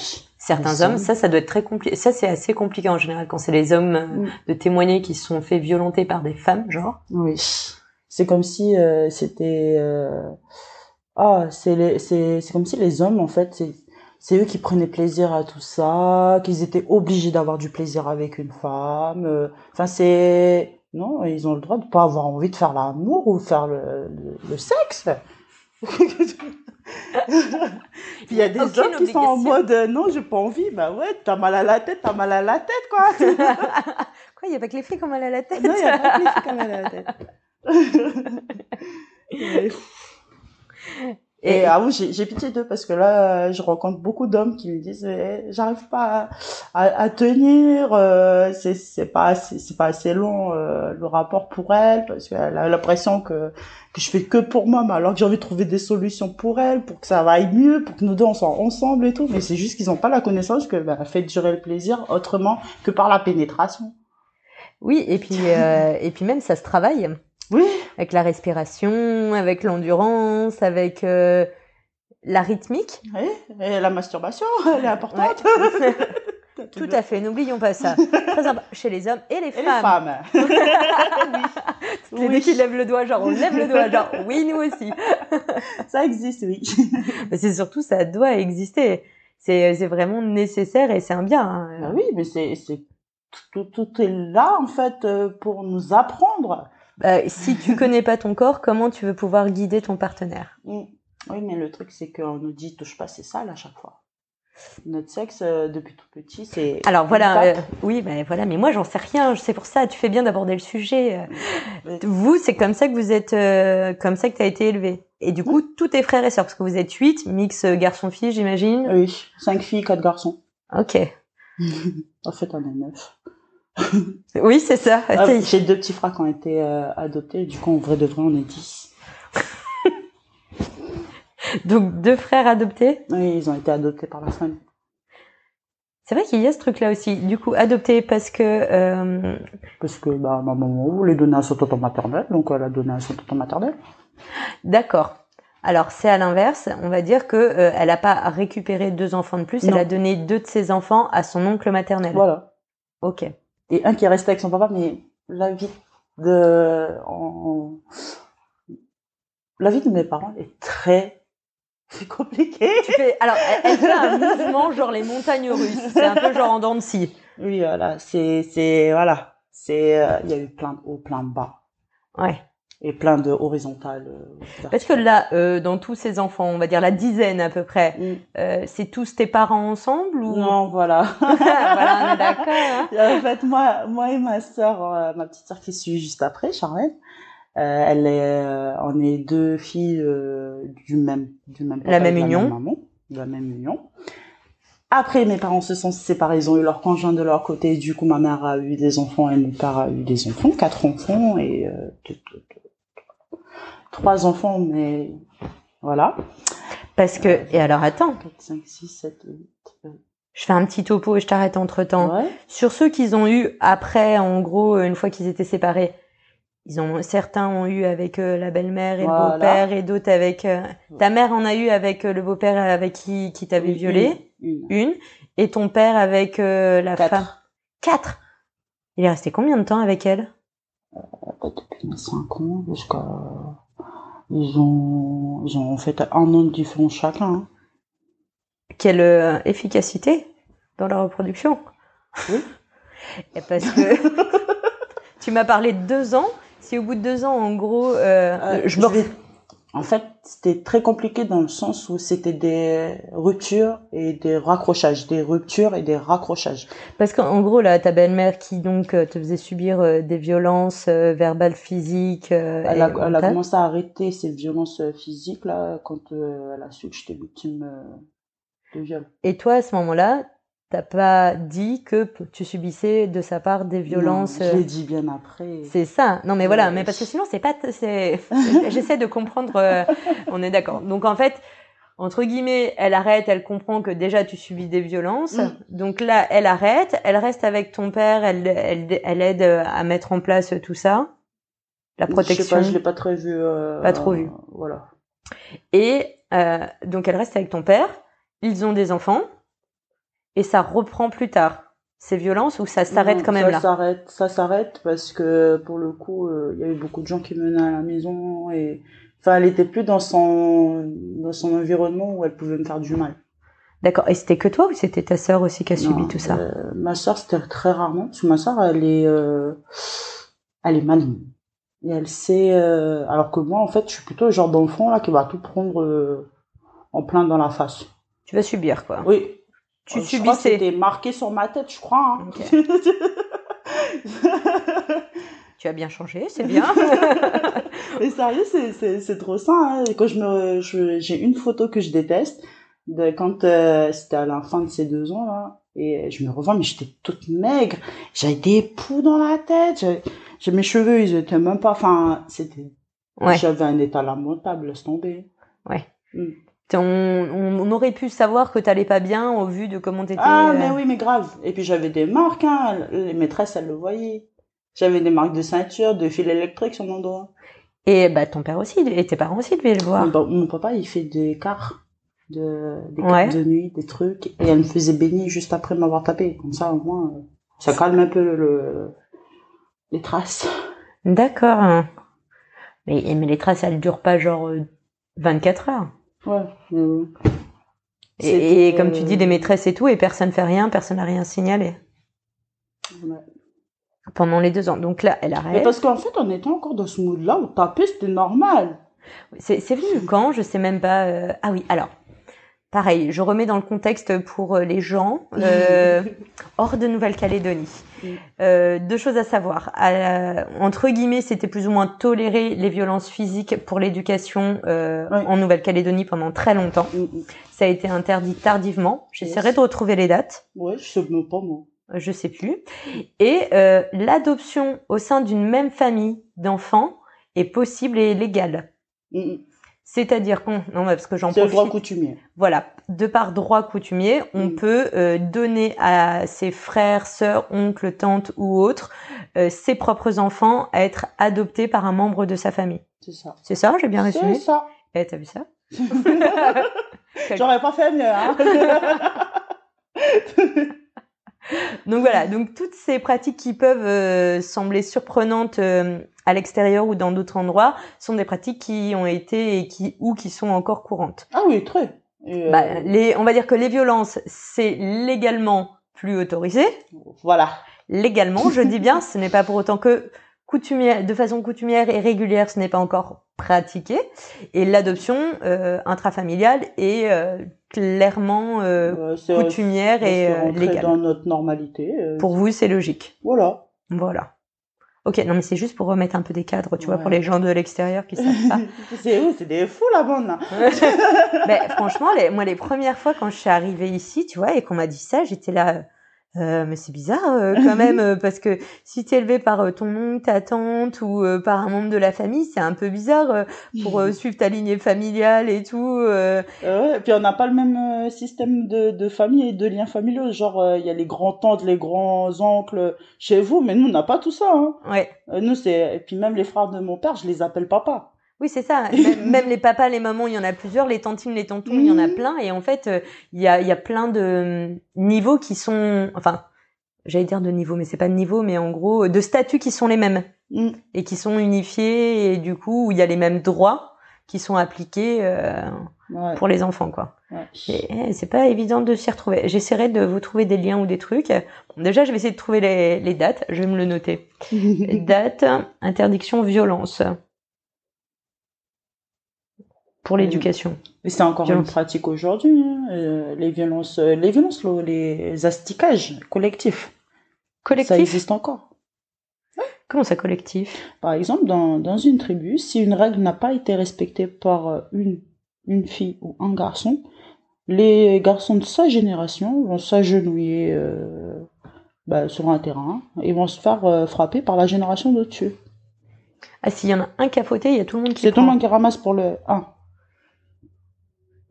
certains hommes, ça, ça doit être très compliqué. Ça, c'est assez compliqué en général quand c'est les hommes euh, mm. de témoigner qui sont fait violenter par des femmes, genre. Oui. C'est comme si euh, c'était euh... ah, c'est c'est c'est comme si les hommes en fait, c'est c'est eux qui prenaient plaisir à tout ça, qu'ils étaient obligés d'avoir du plaisir avec une femme. Euh. Enfin, c'est non, ils ont le droit de pas avoir envie de faire l'amour ou faire le, le, le sexe. Puis il y a des hommes qui sont en mode euh, non, j'ai pas envie. Bah ouais, t'as mal à la tête, t'as mal à la tête, quoi. quoi, il y a pas que les filles qui ont mal à la tête? Non, il y a pas que les filles qui ont mal à la tête. Et, et ah oui, j'ai pitié d'eux parce que là, je rencontre beaucoup d'hommes qui me disent eh, j'arrive pas à, à, tenir, euh, c'est pas assez, c'est pas assez long euh, le rapport pour elle parce qu'elle a l'impression que que je fais que pour moi, mais alors que j'ai envie de trouver des solutions pour elle, pour que ça aille mieux, pour que nous deux on soit ensemble et tout. Mais c'est juste qu'ils n'ont pas la connaissance que bah, fait durer le plaisir autrement que par la pénétration. Oui, et puis euh, et puis même ça se travaille. Oui. Avec la respiration, avec l'endurance, avec euh, la rythmique. Oui, et la masturbation, elle est importante. Tout à fait, n'oublions pas ça. Très important chez les hommes et les et femmes. Les femmes. oui. Les qui lèvent le doigt, genre on lève le doigt, genre oui, nous aussi. ça existe, oui. Mais c'est surtout, ça doit exister. C'est, c'est vraiment nécessaire et c'est un bien. Hein. Ah oui, mais c'est, c'est tout, tout est là en fait euh, pour nous apprendre. Bah, si tu connais pas ton corps, comment tu veux pouvoir guider ton partenaire? Mm. Oui, mais le truc c'est qu'on nous dit touche pas, c'est sale à chaque fois. Notre sexe euh, depuis tout petit c'est alors voilà euh, oui ben voilà mais moi j'en sais rien c'est pour ça tu fais bien d'aborder le sujet euh. vous c'est comme ça que vous êtes comme ça que tu as été élevé. Et du coup tous tes frères et sœurs parce que vous êtes huit mix garçon fille j'imagine. Oui cinq filles quatre garçons. Ok. En fait on est neuf oui c'est ça ah, j'ai deux petits frères qui ont été adoptés du coup en vrai de vrai on est dix Donc deux frères adoptés? Oui, ils ont été adoptés par la famille. C'est vrai qu'il y a ce truc-là aussi. Du coup, adopté parce que. Euh... Parce que bah, ma maman voulait donner à son tonton maternel, donc elle a donné à son tonton maternel. D'accord. Alors c'est à l'inverse, on va dire que euh, elle n'a pas récupéré deux enfants de plus, Non. elle a donné deux de ses enfants à son oncle maternel. Voilà. Ok. Et un qui est resté avec son papa, mais la vie de, en- la vie de mes parents est très, c'est compliqué. Tu fais. Alors elle, fait un mouvement genre les montagnes russes. C'est un peu genre en dents de scie. Oui, voilà, c'est, c'est, voilà, c'est, euh, il y a eu plein de hauts, plein de bas. Ouais. Et plein de horizontales. euh, Parce que là, euh, dans tous ces enfants, on va dire la dizaine à peu près, Mm. euh, c'est tous tes parents ensemble ou? Non, voilà. Voilà, on est d'accord. hein. en fait, moi, moi et ma sœur, euh, ma petite sœur qui suit juste après, Charlène, euh, elle est, euh, on est deux filles euh, du même, du même papa La même de union. maman, de la même union. Après, mes parents se sont séparés, ils ont eu leur conjoint de leur côté. Du coup, ma mère a eu des enfants et mon père a eu des enfants, quatre enfants et euh, deux- deux- deux- trois enfants, mais voilà. Parce que et alors attends, 4, 5, 6, 7, 8. je fais un petit topo et je t'arrête entre temps. Ouais. Sur ceux qu'ils ont eu après, en gros, une fois qu'ils étaient séparés, ils ont certains ont eu avec euh, la belle-mère et Voilà. le beau-père et d'autres avec euh, ta mère en a eu avec euh, le beau-père avec qui qui t'avait violé Une. une et ton père avec euh, la Quatre. femme quatre. Il est resté combien de temps avec elle? Depuis mes 5 ans jusqu'à ils ont ils ont fait un an de différence chacun hein. Quelle euh, efficacité dans la reproduction Oui. Et parce que tu m'as parlé de deux ans. Si au bout de deux ans, en gros, euh, Euh, je me vais- en fait c'était très compliqué dans le sens où c'était des ruptures et des raccrochages des ruptures et des raccrochages Parce qu'en gros, là, ta belle-mère qui donc euh, te faisait subir euh, des violences euh, verbales, physiques. elle a, elle a mentales. commencé à arrêter ces violences physiques là quand euh, elle a su que j'étais victime euh, de viol Et toi, à ce moment-là, t'as pas dit que tu subissais de sa part des violences. Non, je euh, l'ai dit bien après C'est ça. Non, mais voilà. Ouais. Mais parce que sinon, c'est pas. J'essaie de comprendre. euh, on est d'accord. Donc en fait. Entre guillemets, elle arrête, elle comprend que déjà tu subis des violences. Mm. Donc là, elle arrête, elle reste avec ton père, elle, elle, elle aide euh, à mettre en place tout ça. La je sais protection. pas je l'ai pas très vu euh, Pas trop vu. voilà Et euh, donc elle reste avec ton père, ils ont des enfants, et ça reprend plus tard. Ces violences ou ça s'arrête quand même ça là s'arrête, ça s'arrête parce que pour le coup, euh, il y a eu beaucoup de gens qui venaient à la maison et enfin, elle était plus dans son dans son environnement où elle pouvait me faire du mal. D'accord. Et c'était que toi ou c'était ta sœur aussi qui a subi tout ça euh, ma sœur, c'était très rarement parce que ma sœur, elle est euh, elle est maligne et elle sait. alors que moi, en fait, je suis plutôt le genre d'enfant là qui va tout prendre en plein dans la face. Tu vas subir quoi. Oui. Tu je subissais. C'était marqué sur ma tête, je crois. hein. Tu as bien changé, c'est bien. Mais sérieux, c'est, c'est, c'est trop ça. Hein. Quand je me, je- j'ai une photo que je déteste, de quand euh, c'était à la fin de ces deux ans là, et je me revois, mais j'étais toute maigre, j'avais des poux dans la tête, j'avais, j'ai mes cheveux, ils étaient même pas, enfin, c'était, ouais. j'avais un état lamentable, laisse tomber. On, on, on aurait pu savoir que t'allais pas bien au vu de comment t'étais. Ah, euh, mais oui, mais grave. Et puis j'avais des marques, hein. Les maîtresses, elles le voyaient. J'avais des marques de ceinture, de fil électrique sur mon doigt. Et bah ton père aussi, et tes parents aussi devaient le voir. Mon, pa- mon papa, il fait des quarts, de, des quarts de nuit, des trucs. Et elle me faisait baigner juste après m'avoir tapé. Comme ça, au moins, euh, ça calme un peu le, les traces. D'accord. Mais, mais les traces, elles durent pas genre euh, 24 heures. Ouais. mais. Et, comme tu dis, euh, les maîtresses et tout, et personne fait rien, personne n'a rien signalé ouais. pendant les deux ans. Donc là, elle Mais arrête. parce qu'en fait, on était encore dans ce mood-là où taper, c'était normal. C'est c'est venu quand? Je sais même pas. euh, Ah oui, alors. Pareil, je remets dans le contexte pour euh, les gens euh, hors de Nouvelle-Calédonie. Euh, deux choses à savoir. À- entre guillemets, c'était plus ou moins toléré les violences physiques pour l'éducation euh, Oui. en Nouvelle-Calédonie pendant très longtemps. Ça a été interdit tardivement. J'essaierai Yes. de retrouver les dates. Ouais, je sais même pas, moi. je sais plus. Et l'adoption au sein d'une même famille d'enfants est possible et légale. Mm, mm. C'est-à-dire qu'on, non, parce que j'en C'est le droit profite. coutumier. Voilà, de par droit coutumier, on Mm. peut euh, donner à ses frères, sœurs, oncles, tantes ou autres euh, ses propres enfants à être adoptés par un membre de sa famille. C'est ça. C'est ça, j'ai bien C'est résumé. ça. Eh, t'as vu ça J'aurais pas fait mieux, hein. Donc voilà, donc toutes ces pratiques qui peuvent euh, sembler surprenantes euh, à l'extérieur ou dans d'autres endroits sont des pratiques qui ont été et qui ou qui sont encore courantes. ah oui, très. Euh, Bah, les, on va dire que les violences, c'est légalement plus autorisé. Voilà. Légalement, je dis bien, ce n'est pas pour autant que coutumière, de façon coutumière et régulière, ce n'est pas encore pratiqué. Et l'adoption euh, intrafamiliale est euh, clairement euh, coutumière et c'est euh, légale. dans notre normalité. euh, Pour vous, c'est logique. Voilà. Voilà. Ok, non mais c'est juste pour remettre un peu des cadres, tu vois, pour les gens de l'extérieur qui savent pas. c'est oui, c'est des fous la bande là. Mais franchement, les, moi les premières fois quand je suis arrivée ici, tu vois, et qu'on m'a dit ça, j'étais là. Euh, mais c'est bizarre euh, quand même euh, parce que si t'es élevé par euh, ton oncle, ta tante ou euh, par un membre de la famille, c'est un peu bizarre euh, pour euh, suivre ta lignée familiale et tout. euh. Euh, et puis on n'a pas le même euh, système de, de famille et de liens familiaux. Genre, euh, il y a les grands-tantes, les grands-oncles chez vous, mais nous, on n'a pas tout ça. Hein. Ouais, Euh, nous, c'est... Et puis même les frères de mon père, je les appelle papa. Oui c'est ça. Même, même les papas, les mamans, il y en a plusieurs, les tantines, les tontons, il y en a Mhm. plein. Et en fait, euh, il y a, il y a plein de euh, niveaux qui sont, enfin, j'allais dire de niveaux, mais c'est pas de niveau, mais en gros de statuts qui sont les mêmes. Mm. et qui sont unifiés et du coup où il y a les mêmes droits qui sont appliqués euh, Ouais, pour les enfants quoi. ouais. Eh, c'est pas évident de s'y retrouver. J'essaierai de vous trouver des liens ou des trucs. Bon, déjà je vais essayer de trouver les, les dates. Je vais me le noter. Date interdiction violence pour l'éducation. Et c'est encore Violence. une pratique aujourd'hui, hein, euh, les violences, euh, les violences, les astiquages collectifs. Ça existe encore. Comment ça collectif? Par exemple, dans, dans une tribu, si une règle n'a pas été respectée par euh, une, une fille ou un garçon, les garçons de sa génération vont s'agenouiller euh, bah, sur un terrain et vont se faire euh, frapper par la génération d'au-dessus. Ah s'il y en a un qui a fauté, il y a tout le monde qui C'est tout le monde qui ramasse pour le 1.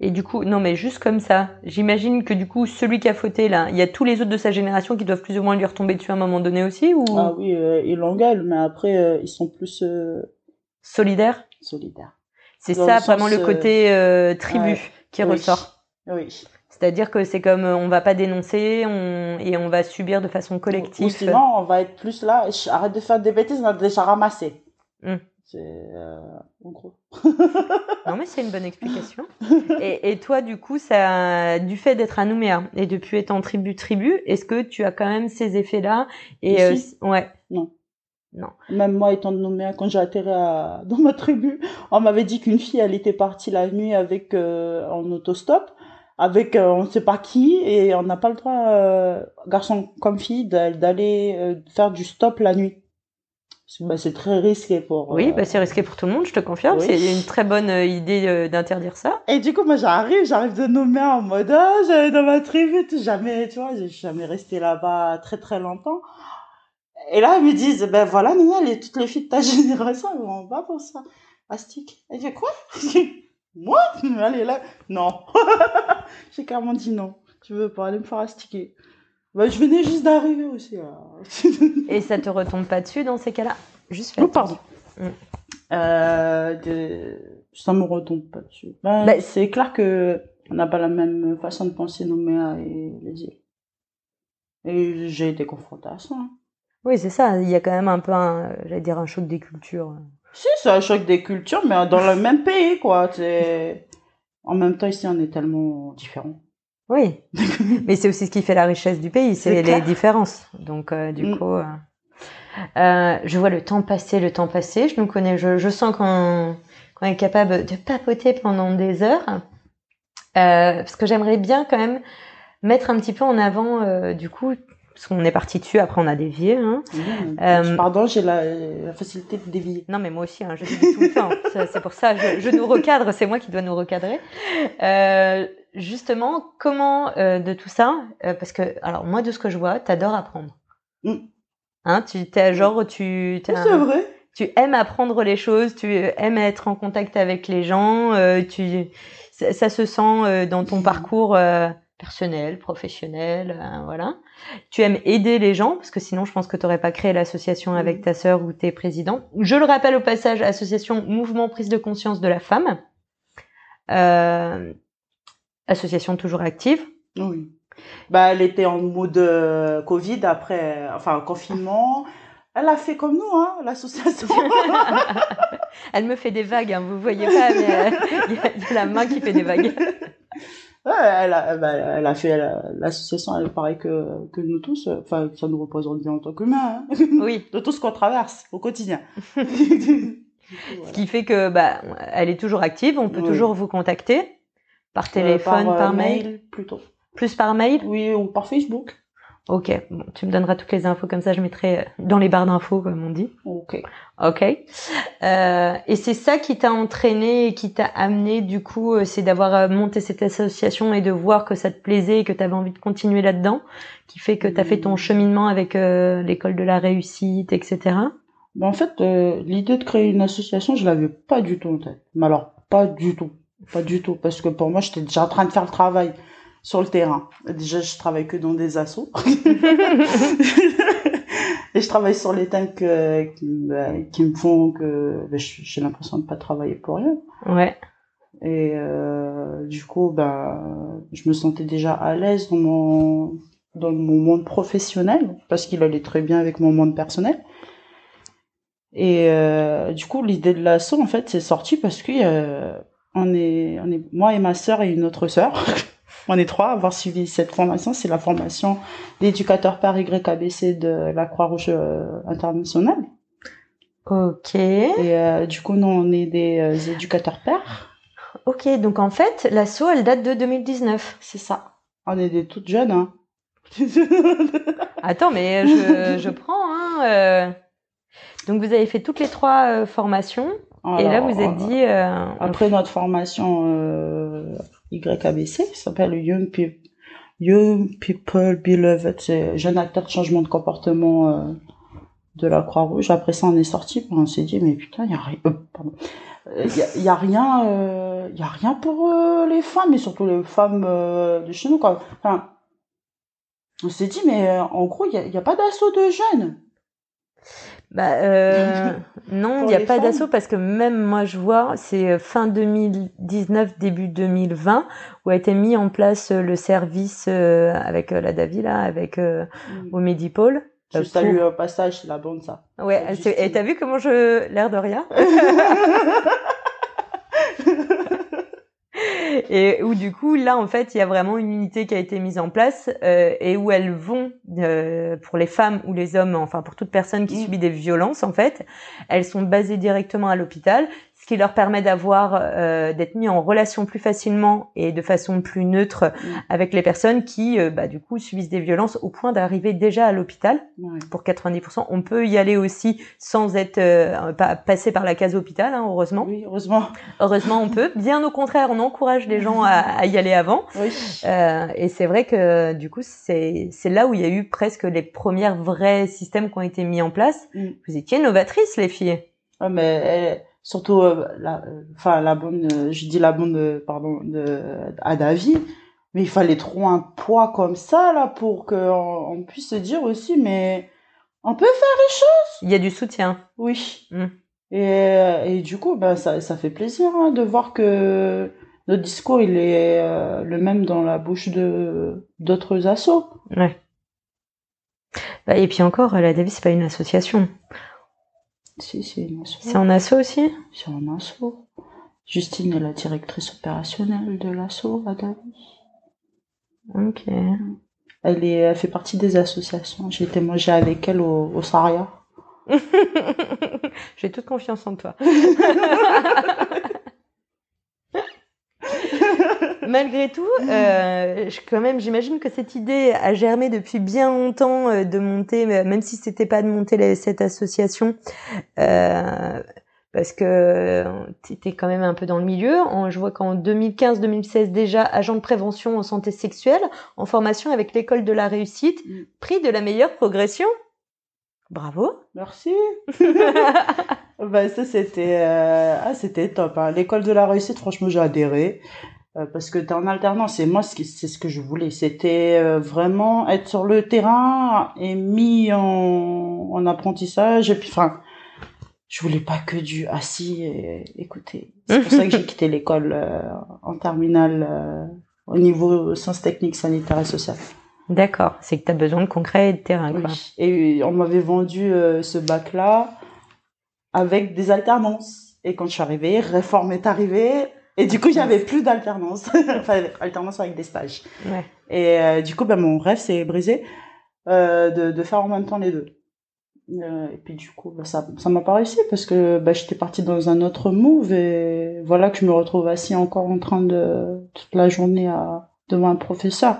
Et du coup, non, mais juste comme ça, j'imagine que du coup, celui qui a fauté là, il y a tous les autres de sa génération qui doivent plus ou moins lui retomber dessus à un moment donné aussi, ou? Ah oui, euh, ils l'engueulent, mais après, euh, ils sont plus euh, solidaire solidaires. C'est ça le vraiment sens, le euh, côté euh, tribu ouais, qui oui. ressort. Oui. C'est-à-dire que c'est comme euh, on va pas dénoncer on... et on va subir de façon collective. Ou sinon, on va être plus là, arrête de faire des bêtises, on a déjà ramassé. Mm. C'est euh, en gros. Non mais c'est une bonne explication. et, et toi du coup, ça, du fait d'être à Nouméa et depuis être en tribu tribu, est-ce que tu as quand même ces effets-là Et euh, Ici ouais. Même moi, étant de Nouméa, quand j'ai atterri à... dans ma tribu, on m'avait dit qu'une fille, elle était partie la nuit avec euh, en autostop, avec euh, on ne sait pas qui, et on n'a pas le droit, euh, garçon comme fille, d'a- d'aller euh, faire du stop la nuit. C'est bah, c'est très risqué pour. Oui, euh, bah c'est risqué pour tout le monde, je te confirme. oui. C'est une très bonne euh, idée euh, d'interdire ça. Et du coup, moi, j'arrive, j'arrive de Nouméa en mode, ah, j'allais dans ma tribu, tout, jamais, tu vois, j'ai jamais resté là-bas très très longtemps. Et là, ils me disent, ben voilà, Nina, les, toutes les filles de ta génération, elles vont pas pour ça. Astic. Elle dit, quoi? Moi? Allez, là, non. j'ai carrément dit non. Tu veux pas aller me faire astiquer. Ben, je venais juste d'arriver aussi. Et ça te retombe pas dessus dans ces cas-là? Juste Oh, pardon. Mm. Euh, de... Ça me retombe pas dessus. Ben, Bah, c'est clair que on n'a pas la même façon de penser Nouméa et les îles. Et j'ai été confrontée à ça. hein. Oui, c'est ça. Il y a quand même un peu un, j'allais dire un choc des cultures. Si, c'est un choc des cultures, mais dans le même pays, quoi. En même temps, ici, on est tellement différents. Oui, mais c'est aussi ce qui fait la richesse du pays, c'est les différences. Donc euh, du Mm. coup, euh, euh, je vois le temps passer, le temps passer. Je nous connais, je, je sens qu'on est capable de papoter pendant des heures, euh, parce que j'aimerais bien quand même mettre un petit peu en avant, du coup, parce qu'on est parti dessus. Après, on a dévié. Hein. Mmh. Euh, Pardon, j'ai la, la facilité de dévier. Non, mais moi aussi, hein, je dis tout le temps. C'est pour ça, je, je nous recadre, c'est moi qui dois nous recadrer. Euh, justement, comment euh, de tout ça euh, Parce que, alors moi, de ce que je vois, t'adores apprendre. Mm. Hein, tu t'es genre, tu t'es Oui, un- vrai. tu aimes apprendre les choses, tu aimes être en contact avec les gens, euh, tu, ça, ça, se sent euh, dans ton parcours euh, personnel, professionnel, voilà. Tu aimes aider les gens parce que sinon je pense que tu n'aurais pas créé l'association avec ta sœur ou tes présidents. Je le rappelle au passage, association Mouvement Prise de Conscience de la Femme, association toujours active. Oui. Bah, elle était en mode Covid après, enfin confinement. Elle a fait comme nous, hein, l'association. elle me fait des vagues, hein, vous voyez pas, mais euh, il y, a la main qui fait des vagues. Ouais, elle a, bah, elle a fait l'association, elle pareil que, que nous tous. Enfin, ça nous représente bien en tant qu'humains. Hein. Oui. De tout ce qu'on traverse au quotidien. Ce qui fait que, bah, elle est toujours active. On peut toujours vous contacter par téléphone, par, par euh, mail. plutôt. Plus par mail? Oui, ou par Facebook. Ok, bon, tu me donneras toutes les infos comme ça, je mettrai dans les barres d'infos comme on dit. Ok. Ok. Euh, et c'est ça qui t'a entraîné et qui t'a amené du coup, euh, c'est d'avoir euh, monté cette association et de voir que ça te plaisait et que tu avais envie de continuer là-dedans, qui fait que tu as fait ton cheminement avec euh, l'école de la réussite, etc. Ben en fait, euh, l'idée de créer une association, je l'avais pas du tout en tête. Mais alors, pas du tout. Pas du tout. Parce que pour moi, j'étais déjà en train de faire le travail sur le terrain. Déjà, je travaille que dans des assos. et je travaille sur les thèmes que, qui, bah, qui me font que bah, j'ai l'impression de pas travailler pour rien. Ouais. Et euh, du coup, bah, je me sentais déjà à l'aise dans mon dans mon monde professionnel parce qu'il allait très bien avec mon monde personnel. Et euh, du coup, l'idée de l'assaut, en fait, c'est sorti parce que euh, on est, on est, moi et ma sœur et une autre sœur. On est trois à avoir suivi cette formation. C'est la formation d'éducateur par YABC de la Croix-Rouge euh, internationale. Ok. Et euh, du coup, nous, on est des euh, éducateurs pairs. Ok, donc en fait, l'assaut, elle date de 2019. C'est ça. On est des toutes jeunes, hein. Attends, mais je, je prends, hein. euh. Donc vous avez fait toutes les trois euh, formations. et là, vous êtes dit... euh, Après notre formation euh, YABC, qui s'appelle Young, Pe- Young People Beloved, c'est Jeune acteur de changement de comportement euh, de la Croix-Rouge. Après ça, on est sorti, on s'est dit, mais putain, il y a rien, euh, pardon. Euh, a, rien, euh, y a rien pour euh, les femmes, et surtout les femmes de chez nous, quoi. Enfin, on s'est dit, mais en gros, il y a, y a pas d'assaut de jeunes. Bah euh, non, il n'y a pas d'assaut parce que même moi je vois, c'est euh, fin 2019, début 2020 où a été mis en place euh, le service euh, avec euh, la Davi là, avec euh, au Medipôle. Je salue pour- au passage, c'est la bande, ça. Ouais, et t'as vu comment je l'air de rien? Et où du coup là en fait il y a vraiment une unité qui a été mise en place euh, et où elles vont euh, pour les femmes ou les hommes, enfin pour toute personne qui Mm. subit des violences en fait, elles sont basées directement à l'hôpital, ce qui leur permet d'avoir euh, d'être mis en relation plus facilement et de façon plus neutre Mm. avec les personnes qui euh, bah, du coup subissent des violences au point d'arriver déjà à l'hôpital pour 90%. On peut y aller aussi sans être euh, pas passer par la case hôpital, hein, heureusement. Oui, heureusement. Heureusement, on peut. Bien au contraire, on encourage les gens à, à y aller avant. Oui. Euh, et c'est vrai que du coup, c'est c'est là où il y a eu presque les premiers vrais systèmes qui ont été mis en place. Mm. Vous étiez novatrices, les filles. Ouais, mais elle- surtout euh, la, euh, enfin la bonne, euh, je dis la bonne, pardon, de à David, mais il fallait trop un poids comme ça là pour que on, puisse se dire aussi, mais on peut faire. Il y a du soutien. Oui. Mm. Et, et du coup, ben ça, ça fait plaisir hein, de voir que notre discours il est euh, le même dans la bouche de d'autres assos. Ouais. Bah, et puis encore, la Davis, c'est pas une association. Si, c'est une asso. C'est en asso aussi? C'est un asso. Justine est la directrice opérationnelle de l'asso à David. Ok. Elle, est, elle fait partie des associations. J'ai été manger avec elle au, au Saria. J'ai toute confiance en toi. Malgré tout, euh, je- quand même, j'imagine que cette idée a germé depuis bien longtemps euh, de monter, même si c'était pas de monter la- cette association, euh, parce que tu étais quand même un peu dans le milieu. En- je vois qu'en 2015-2016 déjà, agent de prévention en santé sexuelle, en formation avec l'école de la réussite, Mm. prix de la meilleure progression. Bravo. Merci. Bah, ça, c'était euh, ah, c'était top. Hein. L'école de la réussite, franchement, j'ai adhéré. Euh, parce que tu en alternance et moi, c'est ce que je voulais. C'était euh, vraiment être sur le terrain et mis en, en apprentissage. Et puis, enfin, je voulais pas que du assis et écouter. C'est pour ça que j'ai quitté l'école euh, en terminale au niveau sciences techniques, sanitaires et sociales. D'accord, c'est que tu as besoin de concret et de terrain. Quoi. Et on m'avait vendu ce bac-là avec des alternances. Et quand je suis arrivée, réforme est arrivée. Et du coup, j'avais plus d'alternance. enfin, alternance avec des stages. Ouais. Et euh, du coup, ben, mon rêve s'est brisé euh, de, de faire en même temps les deux. Euh, et puis du coup, ben, ça ça m'a pas réussi parce que ben, j'étais partie dans un autre move et voilà que je me retrouve assis encore en train de toute la journée à, devant un professeur.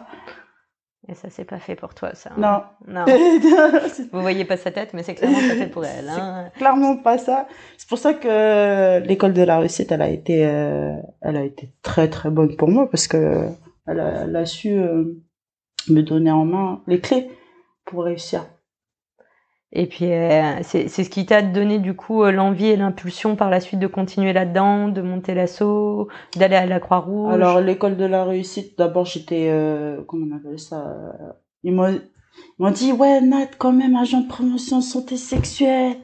Et ça, c'est pas fait pour toi, ça. Non. Non. Vous voyez pas sa tête, mais c'est clairement pas fait pour elle. Hein. Clairement pas ça. C'est pour ça que l'école de la réussite, elle a été, euh, elle a été très très bonne pour moi parce que elle a, elle a su euh, me donner en main les clés pour réussir. Et puis, euh, c'est ce qui t'a donné du coup euh, l'envie et l'impulsion par la suite de continuer là-dedans, de monter l'assaut, d'aller à la Croix-Rouge? Alors, l'école de la réussite, d'abord, j'étais, euh, comment on appelle ça euh, Ils m'ont dit, ouais, Nat, quand même, agent de promotion santé sexuelle.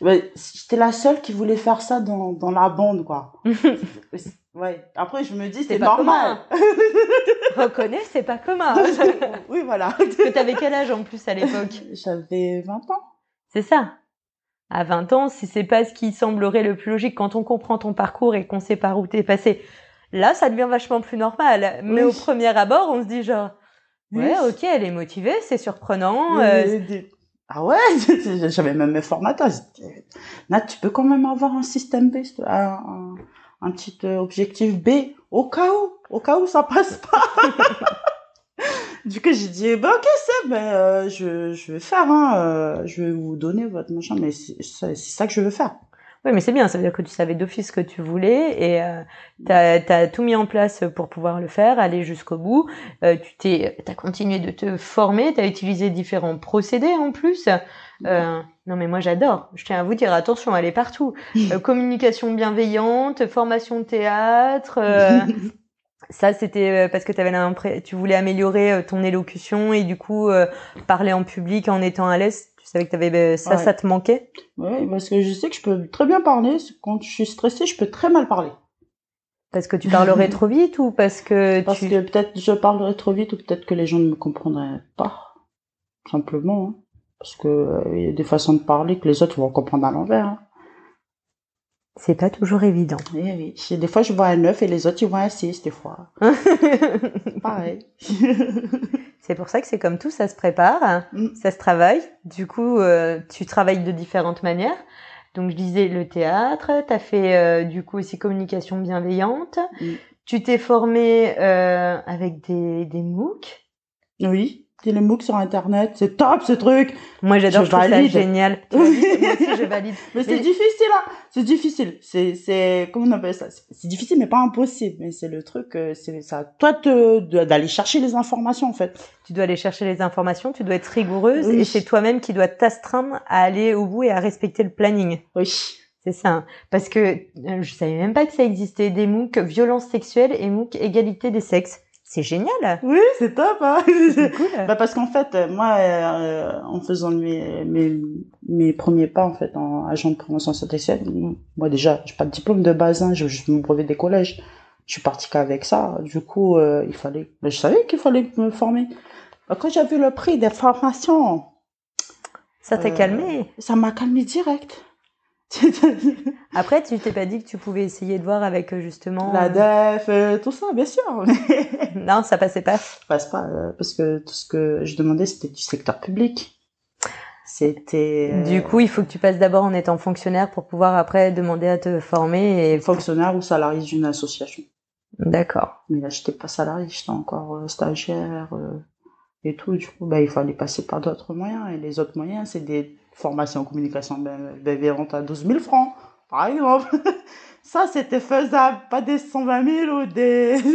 Ouais, j'étais la seule qui voulait faire ça dans, dans la bande, quoi. Ouais. Après, je me dis, c'est normal. Reconnais, c'est pas commun. oui, voilà. que t'avais quel âge en plus à l'époque? J'avais 20 ans. C'est ça. À 20 ans, si c'est pas ce qui semblerait le plus logique quand on comprend ton parcours et qu'on sait par où t'es passé, là, ça devient vachement plus normal. Mais au premier abord, on se dit genre, ouais, ok, elle est motivée, c'est surprenant. Euh, ah ouais, j'avais même mes formateurs. Nat, tu peux quand même avoir un système B, un, un petit euh, objectif B au cas où, au cas où ça passe pas. du coup, j'ai dit, bah, ok, c'est, ben, euh, je, je vais faire, hein, euh, je vais vous donner votre machin, mais c'est ça que je veux faire. Oui, mais c'est bien, ça veut dire que tu savais d'office ce que tu voulais et euh, tu as, tout mis en place pour pouvoir le faire, aller jusqu'au bout. Euh, tu t'es, as continué de te former, tu as utilisé différents procédés en plus. Euh, non mais moi j'adore. Je tiens à vous dire attention, elle est partout. Euh, communication bienveillante, formation de théâtre. Euh, ça c'était parce que avais tu voulais améliorer ton élocution et du coup parler en public en étant à l'aise. Tu savais que t'avais ça, ça te manquait? Oui, parce que je sais que je peux très bien parler. Quand je suis stressée, je peux très mal parler. Parce que tu parlerais trop vite ou parce que parce que peut-être je parlerais trop vite ou peut-être que les gens ne me comprendraient pas simplement. Hein. Parce que euh, y a des façons de parler que les autres vont comprendre à l'envers. Hein. C'est pas toujours évident. Oui, oui. Des fois, je vois un 9 et les autres, ils voient un 6, des fois. Pareil. c'est pour ça que c'est comme tout, ça se prépare, mm. ça se travaille. Du coup, euh, tu travailles de différentes manières. Donc, je disais le théâtre, tu as fait euh, du coup aussi communication bienveillante. Mm. Tu t'es formé avec des, des MOOC. Oui les MOOC sur internet, c'est top ce truc. Moi j'adore, je ça génial. moi aussi je valide. mais, c'est difficile hein, c'est difficile. C'est c'est comment on appelle ça? C'est difficile mais pas impossible. Mais c'est le truc, euh, c'est ça. Toi d'aller chercher les informations en fait. Tu dois aller chercher les informations, tu dois être rigoureuse et c'est toi-même qui dois t'astreindre à aller au bout et à respecter le planning. Oui. C'est ça, hein. parce que euh, je savais même pas que ça existait des MOOC violence sexuelle et MOOC égalité des sexes. C'est génial. Oui, c'est top. Hein cool. bah parce qu'en fait, moi, euh, en faisant mes, mes, mes premiers pas en fait en agent de prévention sexuelle, moi déjà, j'ai pas de diplôme de base, hein, je, je me brevet des collèges. Je suis partie qu'avec ça. Du coup, euh, il fallait. Mais je savais qu'il fallait me former. Bah, quand j'ai vu le prix des formations, ça t'a euh, calmé. Ça m'a calmé direct. Après, tu t'es pas dit que tu pouvais essayer de voir avec euh, justement la def, euh, tout ça, bien sûr. non, ça passait pas. Ça passe pas euh, parce que tout ce que je demandais c'était du secteur public. C'était. Du coup, il faut que tu passes d'abord en étant fonctionnaire pour pouvoir après demander à te former et. Fonctionnaire ou salarié d'une association. D'accord. Mais là, j'étais pas salarié, j'étais encore stagiaire et tout. Du coup, bah, il fallait passer par d'autres moyens et les autres moyens, c'est des formation en communication bienveillante à 12 000 francs, par exemple. Ça, c'était faisable, pas des 120 000 ou des...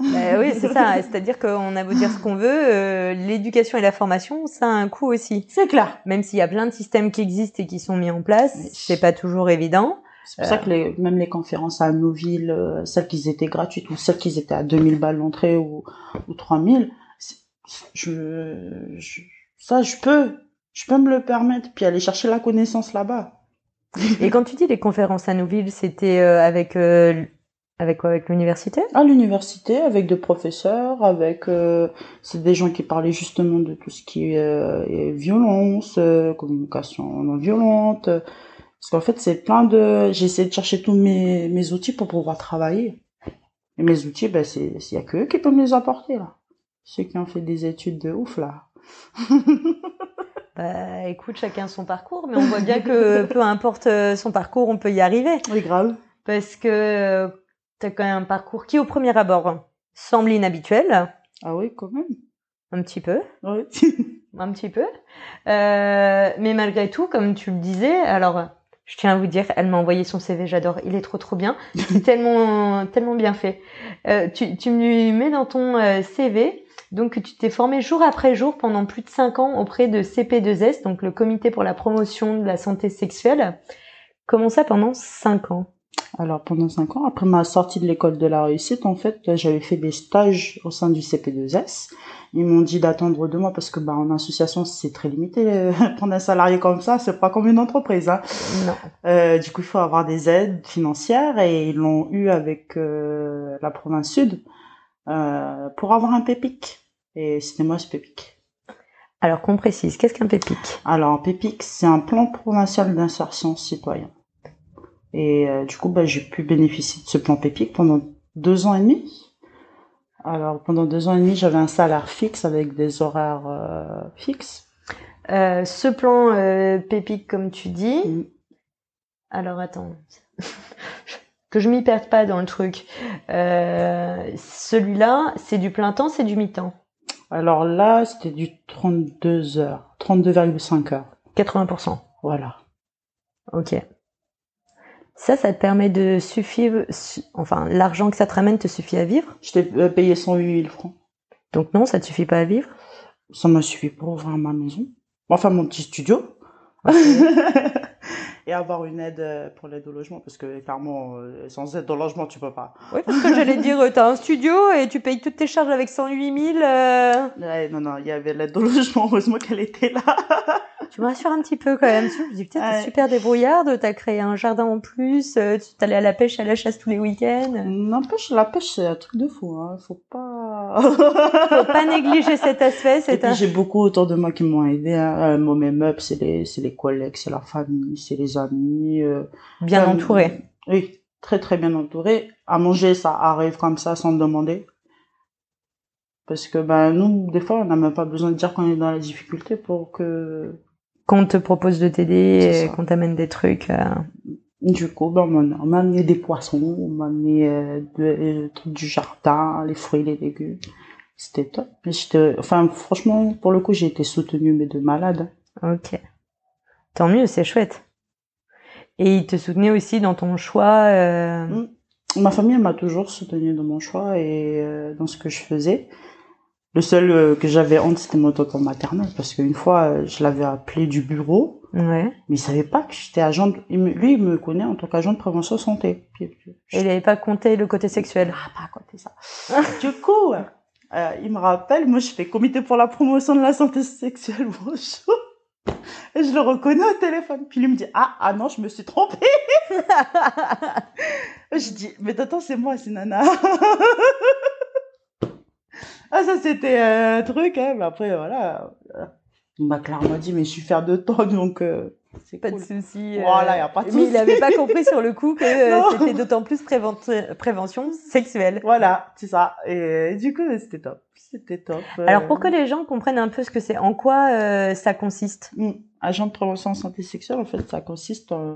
Bah oui, c'est ça. C'est-à-dire qu'on a beau dire ce qu'on veut, euh, l'éducation et la formation, ça a un coût aussi. C'est clair. Même s'il y a plein de systèmes qui existent et qui sont mis en place, c'est pas toujours évident. C'est pour ça que les, même les conférences à nos villes, euh, celles qui étaient gratuites ou celles qui étaient à 2000 balles l'entrée ou, ou 3000, c'est- je, je, ça, je peux, je peux me le permettre, puis aller chercher la connaissance là-bas. Et quand tu dis les conférences à Nouville, c'était euh, avec euh, avec quoi Avec l'université? À l'université, avec des professeurs, avec, euh, c'est des gens qui parlaient justement de tout ce qui est, euh, est violence, communication non violente. Parce qu'en fait, c'est plein de, j'ai essayé de chercher tous mes, mes outils pour pouvoir travailler. Et mes outils, ben, c'est, il y a que eux qui peuvent me les apporter, là. Ceux qui ont fait des études de ouf, là. Bah écoute, chacun son parcours, mais on voit bien que peu importe euh, son parcours, on peut y arriver. Oui, grave. Parce que tu as quand même un parcours qui, au premier abord, semble inhabituel. Ah oui, quand même. Un petit peu. Oui. Un petit peu. Euh, mais malgré tout, comme tu le disais, alors je tiens à vous dire, elle m'a envoyé son CV, j'adore, il est trop trop bien, c'est tellement tellement bien fait. Euh, tu, tu me mets dans ton euh, CV, donc tu t'es formé jour après jour pendant plus de cinq ans auprès de CP2S, donc le Comité pour la promotion de la santé sexuelle. Comment ça pendant cinq ans? Alors, pendant cinq ans, après ma sortie de l'école de la réussite, en fait, j'avais fait des stages au sein du CP2S. Ils m'ont dit d'attendre deux mois parce que, bah, en association, c'est très limité. euh, Prendre un salarié comme ça, c'est pas comme une entreprise, hein. Non. Euh, du coup, il faut avoir des aides financières et ils l'ont eu avec euh, la province sud euh, pour avoir un PEPIC. Et c'était moi ce PEPIC. Alors qu'on précise, qu'est-ce qu'un PEPIC Alors, un PEPIC, c'est un plan provincial d'insertion citoyen. Et euh, du coup, bah, j'ai pu bénéficier de ce plan PEPIC pendant deux ans et demi. Alors, pendant deux ans et demi, j'avais un salaire fixe avec des horaires euh, fixes. Euh, Ce plan euh, PEPIC, comme tu dis, Mm. Alors attends, que je m'y perde pas dans le truc. Euh, Celui-là, c'est du plein temps, c'est du mi-temps. Alors là, c'était du 32 heures, 32,5 heures. 80%. Voilà. Ok. Ça, ça te permet de suffire, su- enfin, l'argent que ça te ramène te suffit à vivre? Je t'ai euh, payé 108 000 francs. Donc non, ça te suffit pas à vivre? Ça m'a suffi pour ouvrir ma maison. Enfin, mon petit studio. Et avoir une aide euh, pour l'aide au logement, parce que clairement, euh, sans aide au logement, tu peux pas. Oui, parce que j'allais dire, euh, t'as un studio et tu payes toutes tes charges avec 108 000. euh, Ouais, non, non, il y avait l'aide au logement, heureusement qu'elle était là. Tu me rassures un petit peu quand même. Tu me dis, putain, t'es Ouais. super débrouillarde, t'as créé un jardin en plus, tu t'allais à la pêche, à la chasse tous les week-ends. N'empêche, la pêche, c'est un truc de fou, hein. Faut pas... Faut pas négliger cet aspect, Et c'est puis un... j'ai beaucoup autour de moi qui m'ont aidé. Hein. Mon même up, c'est les, c'est les collègues, c'est la famille, c'est les amis. euh, bien euh, entouré. Oui, très très bien entouré. À manger, ça arrive comme ça sans demander. Parce que ben nous, des fois, on n'a même pas besoin de dire qu'on est dans la difficulté pour que Qu'on te propose de t'aider, qu'on t'amène des trucs. euh, Du coup, ben, on m'a- amené des poissons, on m'a amené euh, de- euh, trucs du jardin, les fruits, les légumes. C'était top. Enfin, franchement, pour le coup, j'ai été soutenue, mais de malade. Ok. Tant mieux, c'est chouette. Et il te soutenait aussi dans ton choix. euh, Mm. Ma famille m'a toujours soutenue dans mon choix et euh, dans ce que je faisais. Le seul euh, que j'avais honte, c'était mon tonton maternel, parce qu'une fois, euh, je l'avais appelé du bureau, Ouais. mais il savait pas que j'étais agent. de- Lui, il me connaît en tant qu'agent de prévention santé. Et il n'avait pas compté le côté sexuel. Ah, pas côté ça. du coup, euh, il me rappelle, moi je fais comité pour la promotion de la santé sexuelle, bonjour. Et je le reconnais au téléphone. Puis lui me dit, ah, ah non, je me suis trompée. je dis, mais attends, c'est moi, c'est Nana. Ah, ça c'était un truc, hein. Mais après, voilà. Il m'a clairement dit, mais je suis fière de toi, donc euh, c'est Pas cool. de souci. euh, Voilà, y a pas de Mais il n'avait pas compris sur le coup que euh, c'était d'autant plus prévent- prévention sexuelle. Voilà, c'est ça. Et du coup, c'était top. C'était top. Alors pour que les gens comprennent un peu ce que c'est, en quoi euh, ça consiste? Mm. Agent de prévention en santé sexuelle, en fait, ça consiste en...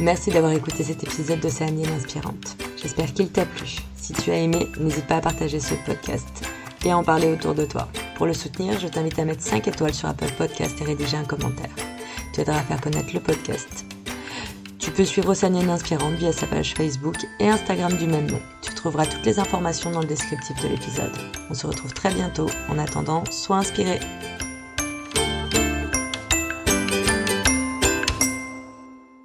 Merci d'avoir écouté cet épisode d'Océanienne Inspirante. J'espère qu'il t'a plu. Si tu as aimé, n'hésite pas à partager ce podcast et à en parler autour de toi. Pour le soutenir, je t'invite à mettre 5 étoiles sur Apple Podcast et rédiger un commentaire. Tu aideras à faire connaître le podcast. Tu peux suivre Océanienne Inspirante via sa page Facebook et Instagram du même nom. Tu trouveras toutes les informations dans le descriptif de l'épisode. On se retrouve très bientôt. En attendant, sois inspiré.